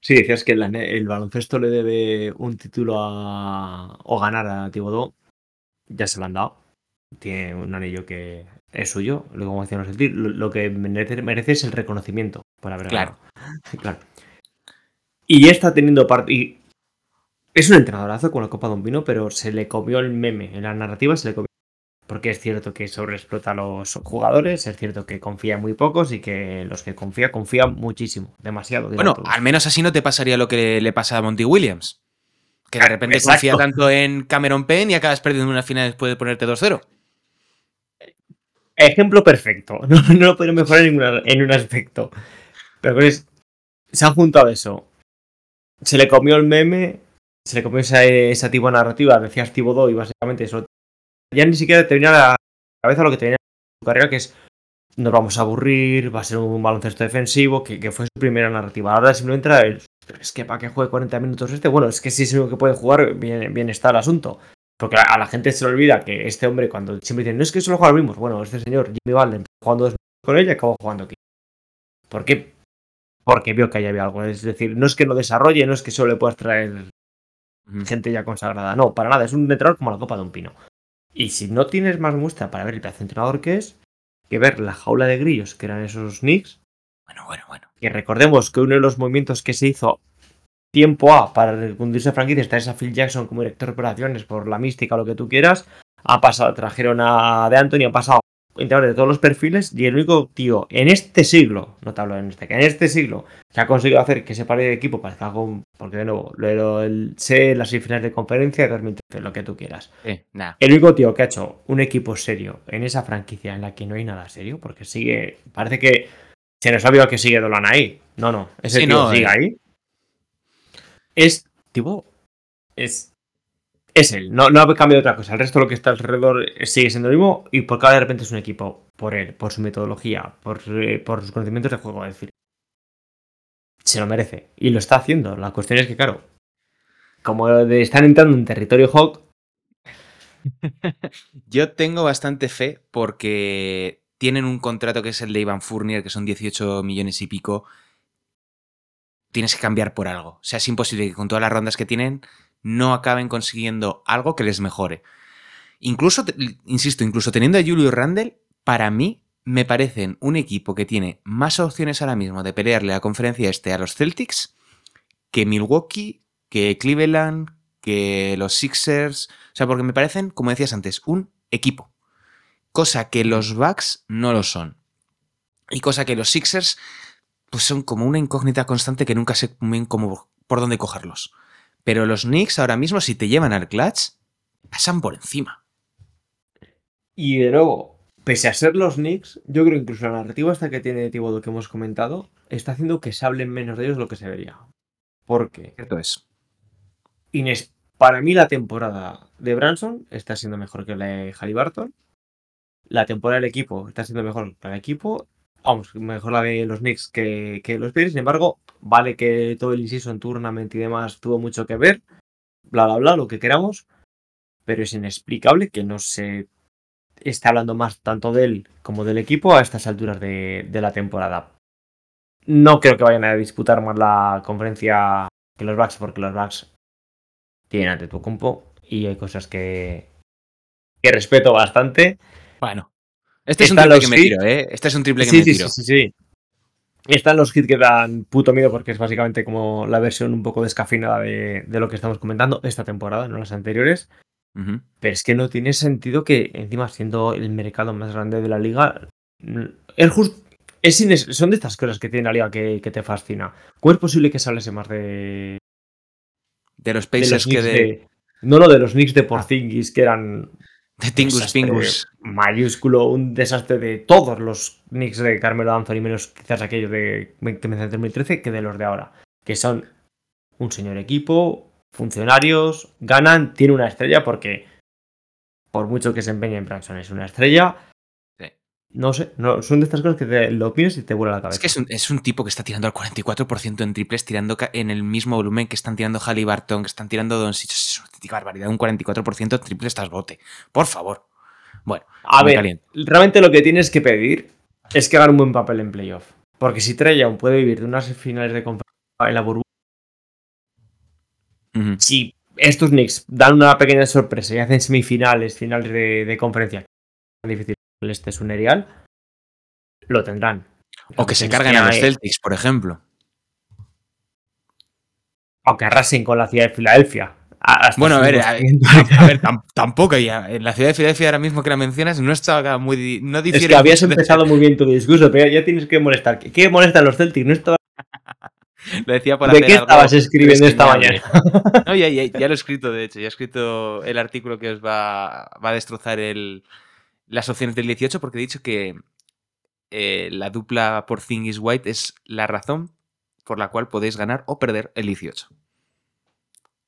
Sí, decías que el, el baloncesto le debe un título a, o ganar a Thibodeau. Ya se lo han dado. Tiene un anillo que es suyo. Decíamos, lo, lo que merece, merece es el reconocimiento por haber Claro. ganado. claro. Y ya está teniendo parte. Es un entrenadorazo con la Copa de un Vino, pero se le comió el meme. En la narrativa se le comió. Porque es cierto que sobreexplota a los jugadores, es cierto que confía en muy pocos y que los que confía, confían muchísimo. Demasiado. Bueno, todos. al menos así no te pasaría lo que le pasa a Monty Williams. Que de repente Exacto. confía tanto en Cameron Payne y acabas perdiendo una final después de ponerte 2-0. Ejemplo perfecto. No, no lo podría mejorar en, ninguna- en un aspecto. Pero pues, se han juntado eso. Se le comió el meme, se le comió esa, esa tipo de narrativa, decías Thibodeau y básicamente eso. Ya ni siquiera te a la cabeza lo que te venía a tu carrera, que es nos vamos a aburrir, va a ser un baloncesto defensivo, que, que fue su primera narrativa. Ahora simplemente era el, "Pero es que para qué juegue 40 minutos este, bueno, es que si es lo que puede jugar, bien, bien está el asunto. Porque a la gente se le olvida que este hombre, cuando siempre dicen, no es que solo juega los mismos, bueno, este señor, Jimmy empezó jugando dos minutos con él y acabó jugando aquí. ¿Por qué? Porque vio que ahí había algo. Es decir, no es que no desarrolle, no es que solo le puedas traer gente ya consagrada. No, para nada, es un entrenador como la copa de un pino. Y si no tienes más muestra para ver el pedazo entrenador que es, que ver la jaula de grillos que eran esos Knicks. Bueno, bueno, bueno. Que recordemos que uno de los movimientos que se hizo tiempo A para recundirse franquicia está esa Phil Jackson como director de operaciones por la mística o lo que tú quieras. Ha pasado, trajeron a de Anthony, ha pasado entrenadores de todos los perfiles y el único tío en este siglo, no te hablo en este, que en este siglo que ha conseguido hacer que ese par de equipo parezca algo, porque de nuevo, lo, el, sé las semifinales de conferencia de 2013, lo que tú quieras. Nah. El único tío que ha hecho un equipo serio en esa franquicia en la que no hay nada serio, porque sigue, parece que se nos ha olvidado que sigue Dolan ahí. No, no, ese Sí, tío no, sigue eh. ahí. Es, tipo, es es él, no, no ha cambiado otra cosa. El resto de lo que está alrededor sigue siendo lo mismo y por cada de repente es un equipo por él, por su metodología, por, eh, por sus conocimientos de juego. Es decir, se lo merece y lo está haciendo. La cuestión es que, claro, como están entrando en territorio Hawk, Yo tengo bastante fe porque tienen un contrato que es el de Ivan Fournier, que son 18 millones y pico. Tienes que cambiar por algo. O sea, es imposible que con todas las rondas que tienen no acaben consiguiendo algo que les mejore. Incluso, insisto, incluso teniendo a Julio Randle, para mí me parecen un equipo que tiene más opciones ahora mismo de pelearle a la conferencia este a los Celtics que Milwaukee, que Cleveland, que los Sixers. O sea, porque me parecen, como decías antes, un equipo. Cosa que los Bucks no lo son. Y cosa que los Sixers, pues son como una incógnita constante que nunca sé bien cómo, por dónde cogerlos. Pero los Knicks ahora mismo, si te llevan al clutch, pasan por encima. y de nuevo, pese a ser los Knicks, yo creo que incluso la narrativa esta que tiene Thibodeau que hemos comentado está haciendo que se hablen menos de ellos de lo que se debería. Porque Cierto es. Ines- para mí la temporada de Branson está siendo mejor que la de Halliburton. La temporada del equipo está siendo mejor que la del equipo. Vamos, mejor la de los Knicks que, que los Bears. Sin embargo, vale que todo el inciso en tournament y demás tuvo mucho que ver. Bla, bla, bla, lo que queramos. Pero es inexplicable que no se esté hablando más tanto de él como del equipo a estas alturas de, de la temporada. No creo que vayan a disputar más la conferencia que los Bucks, porque los Bucks tienen ante tu compo y hay cosas que, que respeto bastante. Bueno. Este es un triple que me tiro, ¿eh? Este es un triple que Sí, me sí, tiro. sí, sí, sí. Están los hits que dan puto miedo porque es básicamente como la versión un poco descafeinada de, de lo que estamos comentando esta temporada, no las anteriores. Pero es que no tiene sentido que, encima, siendo el mercado más grande de la liga, es just- es son de estas cosas que tiene la liga que, que te fascina. ¿Cómo es posible que se hablase más de, De los de los Pacers que de, de- No, no, de los Knicks de Porzingis, que eran de Tingus Pingus. mayúsculo, un desastre de todos los Knicks de Carmelo Anthony, menos quizás aquellos de que me en 2013, que de los de ahora, que son un señor equipo, funcionarios, ganan, tiene una estrella porque por mucho que se empeñe en Branson es una estrella. No sé, no, son de estas cosas que te lo opinas y te vuela la cabeza. Es que es un, es un tipo que está tirando al 44% en triples, tirando en el mismo volumen que están tirando Halliburton, que están tirando Doncic. Es una barbaridad. Un 44% en triples tras bote. Por favor. Bueno, A ver, caliente. realmente lo que tienes que pedir es que hagan un buen papel en playoff. Porque si Trey Young puede vivir de unas finales de conferencia en la burbuja, si estos Knicks dan una pequeña sorpresa y hacen semifinales, finales de, de conferencia, que este es un erial, lo tendrán. O que se carguen a los Celtics, por ejemplo. Aunque arrasen con la ciudad de Filadelfia. Bueno, a ver, a, ver, tam- tampoco ya. En la ciudad de Filadelfia ahora mismo que la mencionas no está muy. No Es difiere que habías de- empezado muy bien tu discurso, pero ya tienes que molestar. ¿Qué, qué molestan los Celtics? No estaba... Lo decía por ¿De qué algo estabas escribiendo esta mañana? No, ya, ya- ya lo he escrito, de hecho. Ya he escrito el artículo que os va, va a destrozar el, las opciones del 18 porque he dicho que eh, la dupla por Thingis White es la razón por la cual podéis ganar o perder el 18.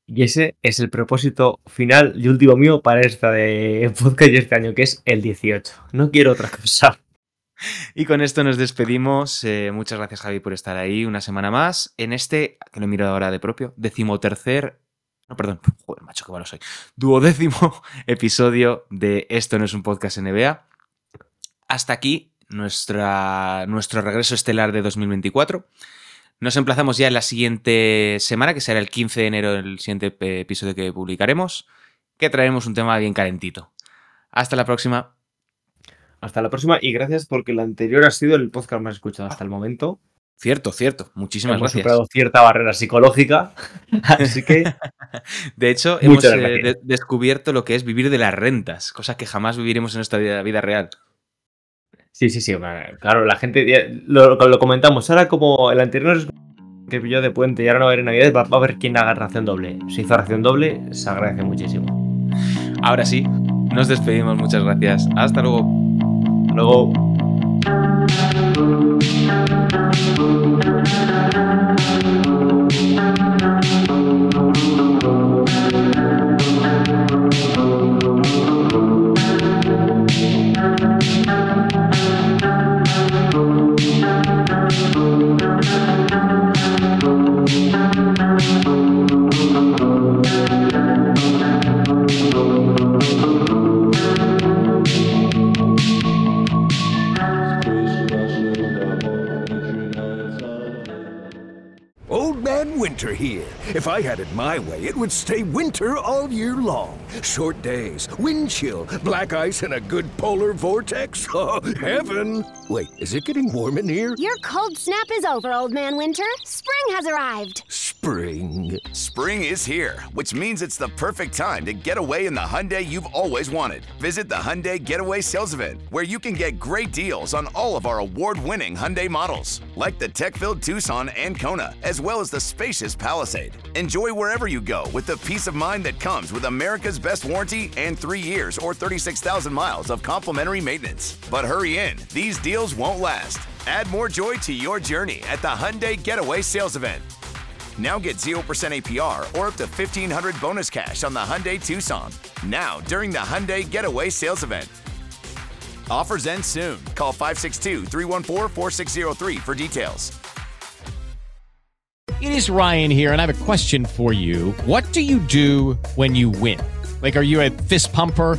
Y ese es el propósito final y último mío para esta de podcast y este año, que es el 18. No quiero otra cosa. Y con esto nos despedimos. Eh, muchas gracias, Javi, por estar ahí una semana más. En este, que lo miro ahora de propio, decimotercer. No, perdón, joder, macho, qué malo soy. Duodécimo episodio de Esto no es un podcast NBA. Hasta aquí nuestra, nuestro regreso estelar de 2024. Nos emplazamos ya en la siguiente semana, que será el 15 de enero, el siguiente eh, episodio que publicaremos, que traeremos un tema bien calentito. Hasta la próxima. Hasta la próxima y gracias porque el anterior ha sido el podcast más escuchado hasta el momento. Cierto, cierto. Muchísimas hemos gracias. superado cierta barrera psicológica, así que De hecho, hemos eh, descubierto lo que es vivir de las rentas, cosa que jamás viviremos en nuestra vida, vida real. sí, sí, sí. Claro, la gente lo, lo comentamos. Ahora como el anterior es que pilló de puente y ahora no va a haber Navidades, va, va a haber quien haga ración doble. Si hizo ración doble, se agradece muchísimo. Ahora sí, nos despedimos. Muchas gracias. Hasta luego. Hasta luego. Had it my way, it would stay winter all year long. Short days, wind chill, black ice, and a good polar vortex. Oh, heaven! Wait, is it getting warm in here? Your cold snap is over, Old Man Winter. Spring has arrived. Spring. Spring is here, which means it's the perfect time to get away in the Hyundai you've always wanted. Visit the Hyundai Getaway Sales Event, where you can get great deals on all of our award-winning Hyundai models, like the tech-filled Tucson and Kona, as well as the spacious Palisade. Enjoy wherever you go with the peace of mind that comes with America's best warranty and three years or 36,000 miles of complimentary maintenance. But hurry in, these deals won't last. Add more joy to your journey at the Hyundai Getaway Sales Event. Now get 0% APR or up to 1500 bonus cash on the Hyundai Tucson. Now, during the Hyundai Getaway Sales Event. Offers end soon. Call 562 314 4603 for details. It is Ryan here, and I have a question for you. What do you do when you win? Like, are you a fist pumper?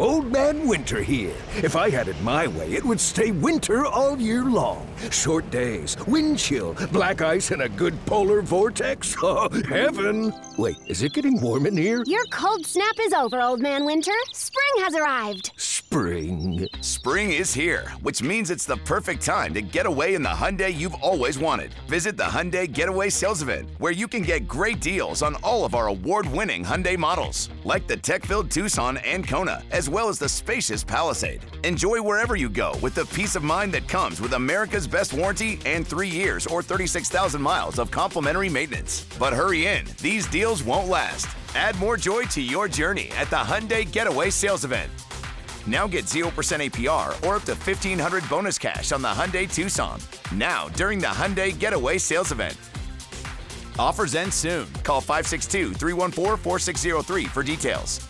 Old Man Winter here. If I had it my way, it would stay winter all year long. Short days, wind chill, black ice, and a good polar vortex. Oh, heaven! Wait, is it getting warm in here? Your cold snap is over, Old Man Winter. Spring has arrived. Spring. Spring is here, which means it's the perfect time to get away in the Hyundai you've always wanted. Visit the Hyundai Getaway Sales Event, where you can get great deals on all of our award-winning Hyundai models, like the tech-filled Tucson and Kona, as well as the spacious Palisade. Enjoy wherever you go with the peace of mind that comes with America's best warranty and three years or 36,000 miles of complimentary maintenance. But hurry in, these deals won't last. Add more joy to your journey at the Hyundai Getaway Sales Event. Now get 0% APR or up to 1500 bonus cash on the Hyundai Tucson. Now, during the Hyundai Getaway Sales Event. Offers end soon. Call 562 314 4603 for details.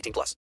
18 plus.